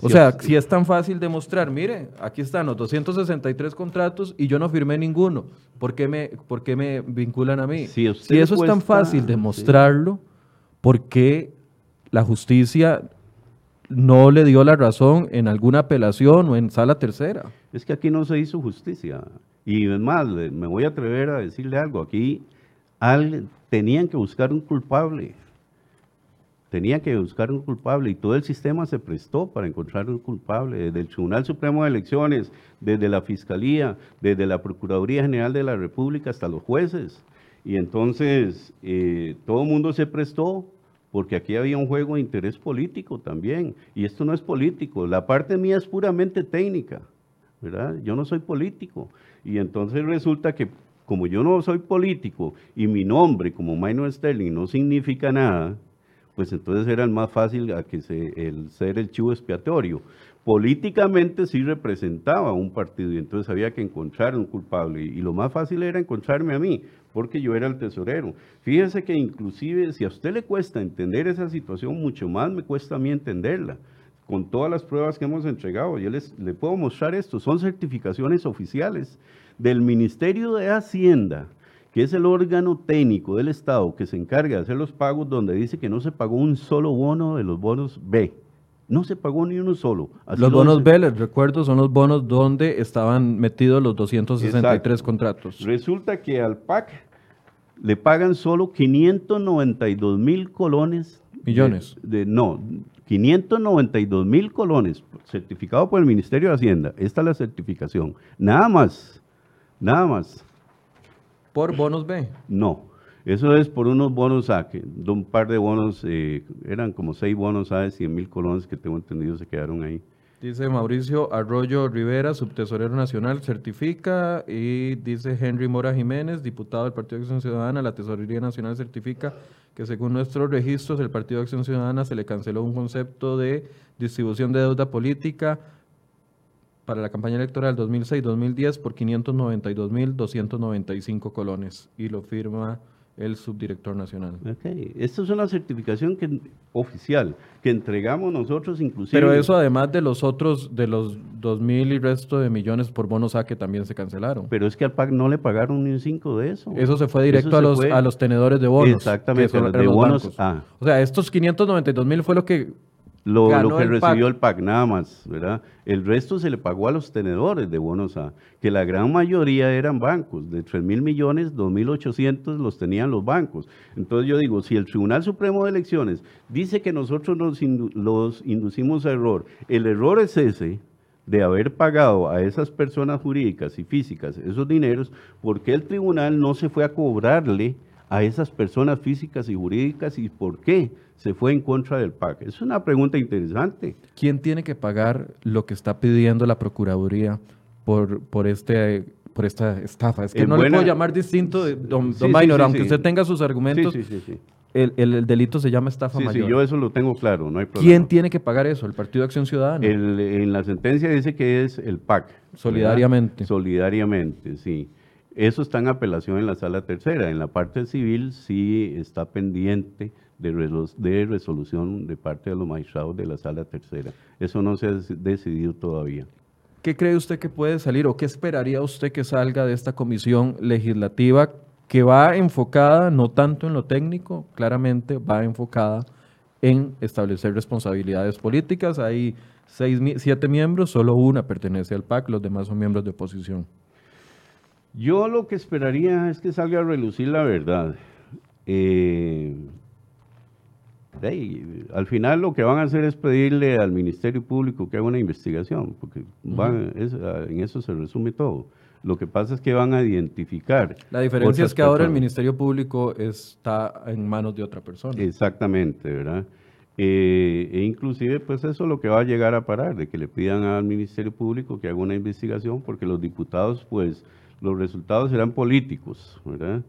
Speaker 1: O sea, si es tan fácil demostrar, mire, aquí están los 263 contratos y yo no firmé ninguno, ¿por qué me, por qué me vinculan a mí? Si, eso es tan fácil demostrarlo, ¿por qué la justicia no le dio la razón en alguna apelación o en sala tercera?
Speaker 3: Es que aquí no se hizo justicia. Y es más, me voy a atrever a decirle algo. Aquí tenían que buscar un culpable. Tenían que buscar un culpable y todo el sistema se prestó para encontrar un culpable, desde el Tribunal Supremo de Elecciones, desde la Fiscalía, desde la Procuraduría General de la República hasta los jueces. Y entonces eh, todo el mundo se prestó porque aquí había un juego de interés político también. Y esto no es político, la parte mía es puramente técnica. ¿verdad? Yo no soy político. Y entonces resulta que como yo no soy político y mi nombre como Minor Sterling no significa nada, pues entonces era el más fácil a que el ser el chivo expiatorio. Políticamente sí representaba un partido y entonces había que encontrar un culpable y lo más fácil era encontrarme a mí, porque yo era el tesorero. Fíjese que inclusive si a usted le cuesta entender esa situación, mucho más me cuesta a mí entenderla con todas las pruebas que hemos entregado. Yo les le puedo mostrar esto, son certificaciones oficiales del Ministerio de Hacienda, que es el órgano técnico del Estado que se encarga de hacer los pagos, donde dice que no se pagó un solo bono de los bonos B. No se pagó ni uno solo.
Speaker 1: los bonos B, les recuerdo, son los bonos donde estaban metidos los 263 contratos.
Speaker 3: Resulta que al PAC le pagan solo 592 mil colones.
Speaker 1: Millones.
Speaker 3: de, no, 592 mil colones, certificado por el Ministerio de Hacienda. Esta es la certificación. Nada más, nada más.
Speaker 1: ¿Por bonos B?
Speaker 3: No, eso es por unos bonos A, que un par de bonos, eh, eran como seis bonos A de 100 mil colones que tengo entendido se quedaron ahí.
Speaker 1: Dice Mauricio Arroyo Rivera, subtesorero nacional, certifica. Y dice Henry Mora Jiménez, diputado del Partido de Acción Ciudadana, la Tesorería Nacional certifica que según nuestros registros, el Partido de Acción Ciudadana se le canceló un concepto de distribución de deuda política para la campaña electoral 2006-2010 por 592.295 colones. Y lo firma el subdirector nacional.
Speaker 3: Okay. Esto es una certificación que, oficial que entregamos nosotros inclusive.
Speaker 1: Pero eso además de los otros, de los dos mil y resto de millones por bonos A que también se cancelaron.
Speaker 3: Pero es que al PAC no le pagaron ni un cinco de eso.
Speaker 1: Eso se fue directo a los, a los tenedores de bonos.
Speaker 3: Exactamente, los de bonos A.
Speaker 1: O sea, estos 592 mil fue lo que
Speaker 3: lo, que recibió el PAC, nada más, ¿verdad? El resto se le pagó a los tenedores de bonos A, que la gran mayoría eran bancos, de 3 mil millones, 2.800 los tenían los bancos. Entonces yo digo, si el Tribunal Supremo de Elecciones dice que nosotros nos los inducimos a error, el error es ese, de haber pagado a esas personas jurídicas y físicas esos dineros, ¿por qué el tribunal no se fue a cobrarle a esas personas físicas y jurídicas y por qué se fue en contra del PAC? Es una pregunta interesante.
Speaker 1: ¿Quién tiene que pagar lo que está pidiendo la Procuraduría por, por, este, por esta estafa? Es que no le puedo llamar distinto, don, Minor, aunque usted tenga sus argumentos. El, el, delito se llama estafa mayor.
Speaker 3: Sí, yo eso lo tengo claro, no hay
Speaker 1: problema. ¿Quién tiene que pagar eso? ¿El Partido de Acción Ciudadana?
Speaker 3: en la sentencia dice que es el PAC.
Speaker 1: Solidariamente.
Speaker 3: Solidariamente, sí. Eso está en apelación en la sala tercera. En la parte civil sí está pendiente de, resolución de parte de los magistrados de la sala tercera. Eso no se ha decidido todavía.
Speaker 1: ¿qué cree usted que puede salir o qué esperaría usted que salga de esta comisión legislativa que va enfocada no tanto en lo técnico, claramente va enfocada en establecer responsabilidades políticas? Hay seis, siete miembros, solo una pertenece al PAC, los demás son miembros de oposición.
Speaker 3: Yo lo que esperaría es que salga a relucir la verdad. Eh, al final lo que van a hacer es pedirle al Ministerio Público que haga una investigación, porque van, en eso se resume todo. Lo que pasa es que van a identificar.
Speaker 1: La diferencia es que ahora el Ministerio Público está en manos de otra persona.
Speaker 3: Exactamente, ¿verdad? Eh, e inclusive, pues eso es lo que va a llegar a parar, de que le pidan al Ministerio Público que haga una investigación, porque los diputados, pues, los resultados serán políticos, ¿verdad?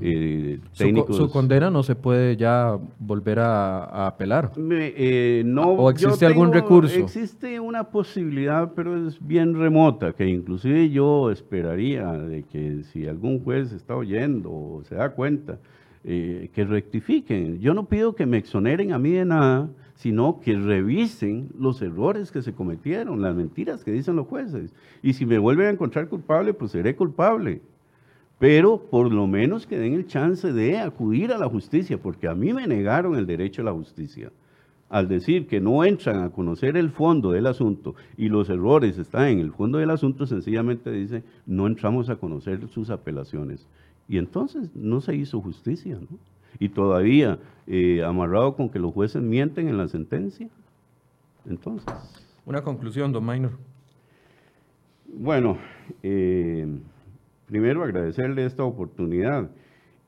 Speaker 1: Eh, su, condena no se puede ya volver a, apelar.
Speaker 3: Eh, no,
Speaker 1: ¿O existe algún recurso?
Speaker 3: Existe una posibilidad, pero es bien remota, que inclusive yo esperaría de que si algún juez está oyendo o se da cuenta, eh, que rectifiquen. Yo no pido que me exoneren a mí de nada, sino que revisen los errores que se cometieron, las mentiras que dicen los jueces. Y si me vuelven a encontrar culpable, pues seré culpable pero por lo menos que den el chance de acudir a la justicia, porque a mí me negaron el derecho a la justicia. Al decir que no entran a conocer el fondo del asunto y los errores están en el fondo del asunto, sencillamente dice, no entramos a conocer sus apelaciones. Y entonces no se hizo justicia, ¿no? Y todavía eh, amarrado con que los jueces mienten en la sentencia. Entonces.
Speaker 1: Una conclusión, don Minor.
Speaker 3: Bueno, eh, primero agradecerle esta oportunidad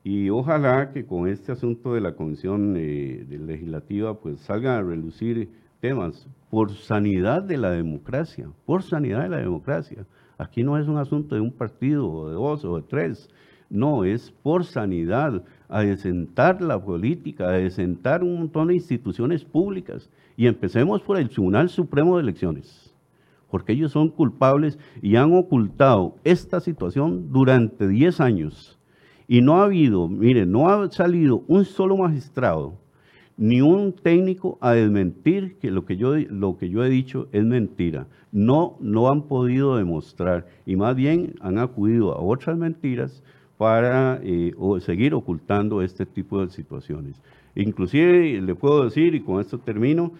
Speaker 3: y ojalá que con este asunto de la Comisión eh, Legislativa pues salgan a relucir temas por sanidad de la democracia, por sanidad de la democracia. Aquí no es un asunto de un partido o de dos o de tres, no, es por sanidad, a desentar la política, a desentar un montón de instituciones públicas. Y empecemos por el Tribunal Supremo de Elecciones porque ellos son culpables y han ocultado esta situación durante 10 años. Y no ha habido, miren, no ha salido un solo magistrado ni un técnico a desmentir que lo que yo, lo que yo he dicho es mentira. No, no han podido demostrar y más bien han acudido a otras mentiras para eh, seguir ocultando este tipo de situaciones. Inclusive le puedo decir, y con esto termino,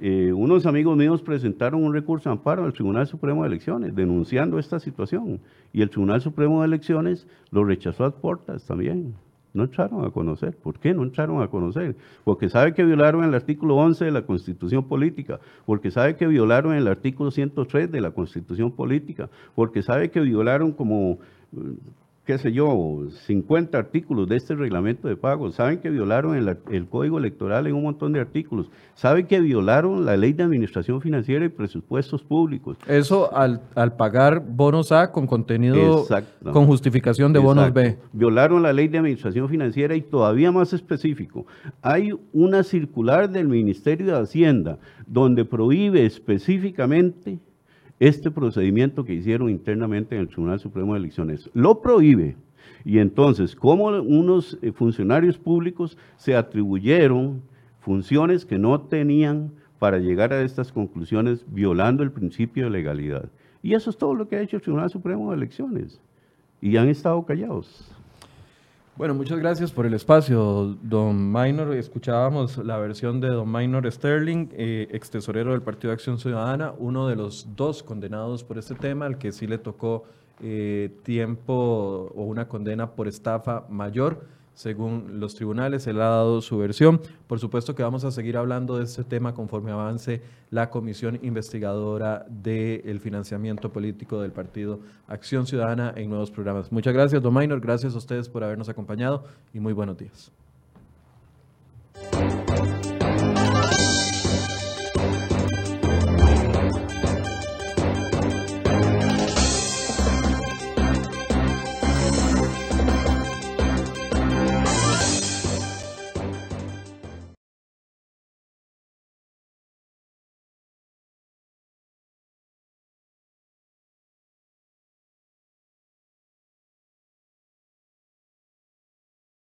Speaker 3: eh, unos amigos míos presentaron un recurso de amparo al Tribunal Supremo de Elecciones denunciando esta situación y el Tribunal Supremo de Elecciones lo rechazó a puertas también. No entraron a conocer. ¿Por qué no entraron a conocer? Porque sabe que violaron el artículo 11 de la Constitución Política, porque sabe que violaron el artículo 103 de la Constitución Política, porque sabe que violaron como qué sé yo, 50 artículos de este reglamento de pagos. Saben que violaron el, código electoral en un montón de artículos. Saben que violaron la ley de administración financiera y presupuestos públicos.
Speaker 1: Eso al, pagar bonos A con contenido, con justificación de bonos B.
Speaker 3: Violaron la ley de administración financiera y todavía más específico. Hay una circular del Ministerio de Hacienda donde prohíbe específicamente este procedimiento que hicieron internamente en el Tribunal Supremo de Elecciones. Lo prohíbe. Y entonces, ¿cómo unos eh, funcionarios públicos se atribuyeron funciones que no tenían para llegar a estas conclusiones violando el principio de legalidad? Y eso es todo lo que ha hecho el Tribunal Supremo de Elecciones. Y han estado callados.
Speaker 1: Bueno, muchas gracias por el espacio, don Minor. Escuchábamos la versión de don Minor Sterling, eh, ex tesorero del Partido de Acción Ciudadana, uno de los dos condenados por este tema, al que sí le tocó eh, tiempo o una condena por estafa mayor según los tribunales. Él ha dado su versión. Por supuesto que vamos a seguir hablando de este tema conforme avance la comisión investigadora del financiamiento político del partido Acción Ciudadana en nuevos programas. Muchas gracias, Don Minor. Gracias a ustedes por habernos acompañado y muy buenos días.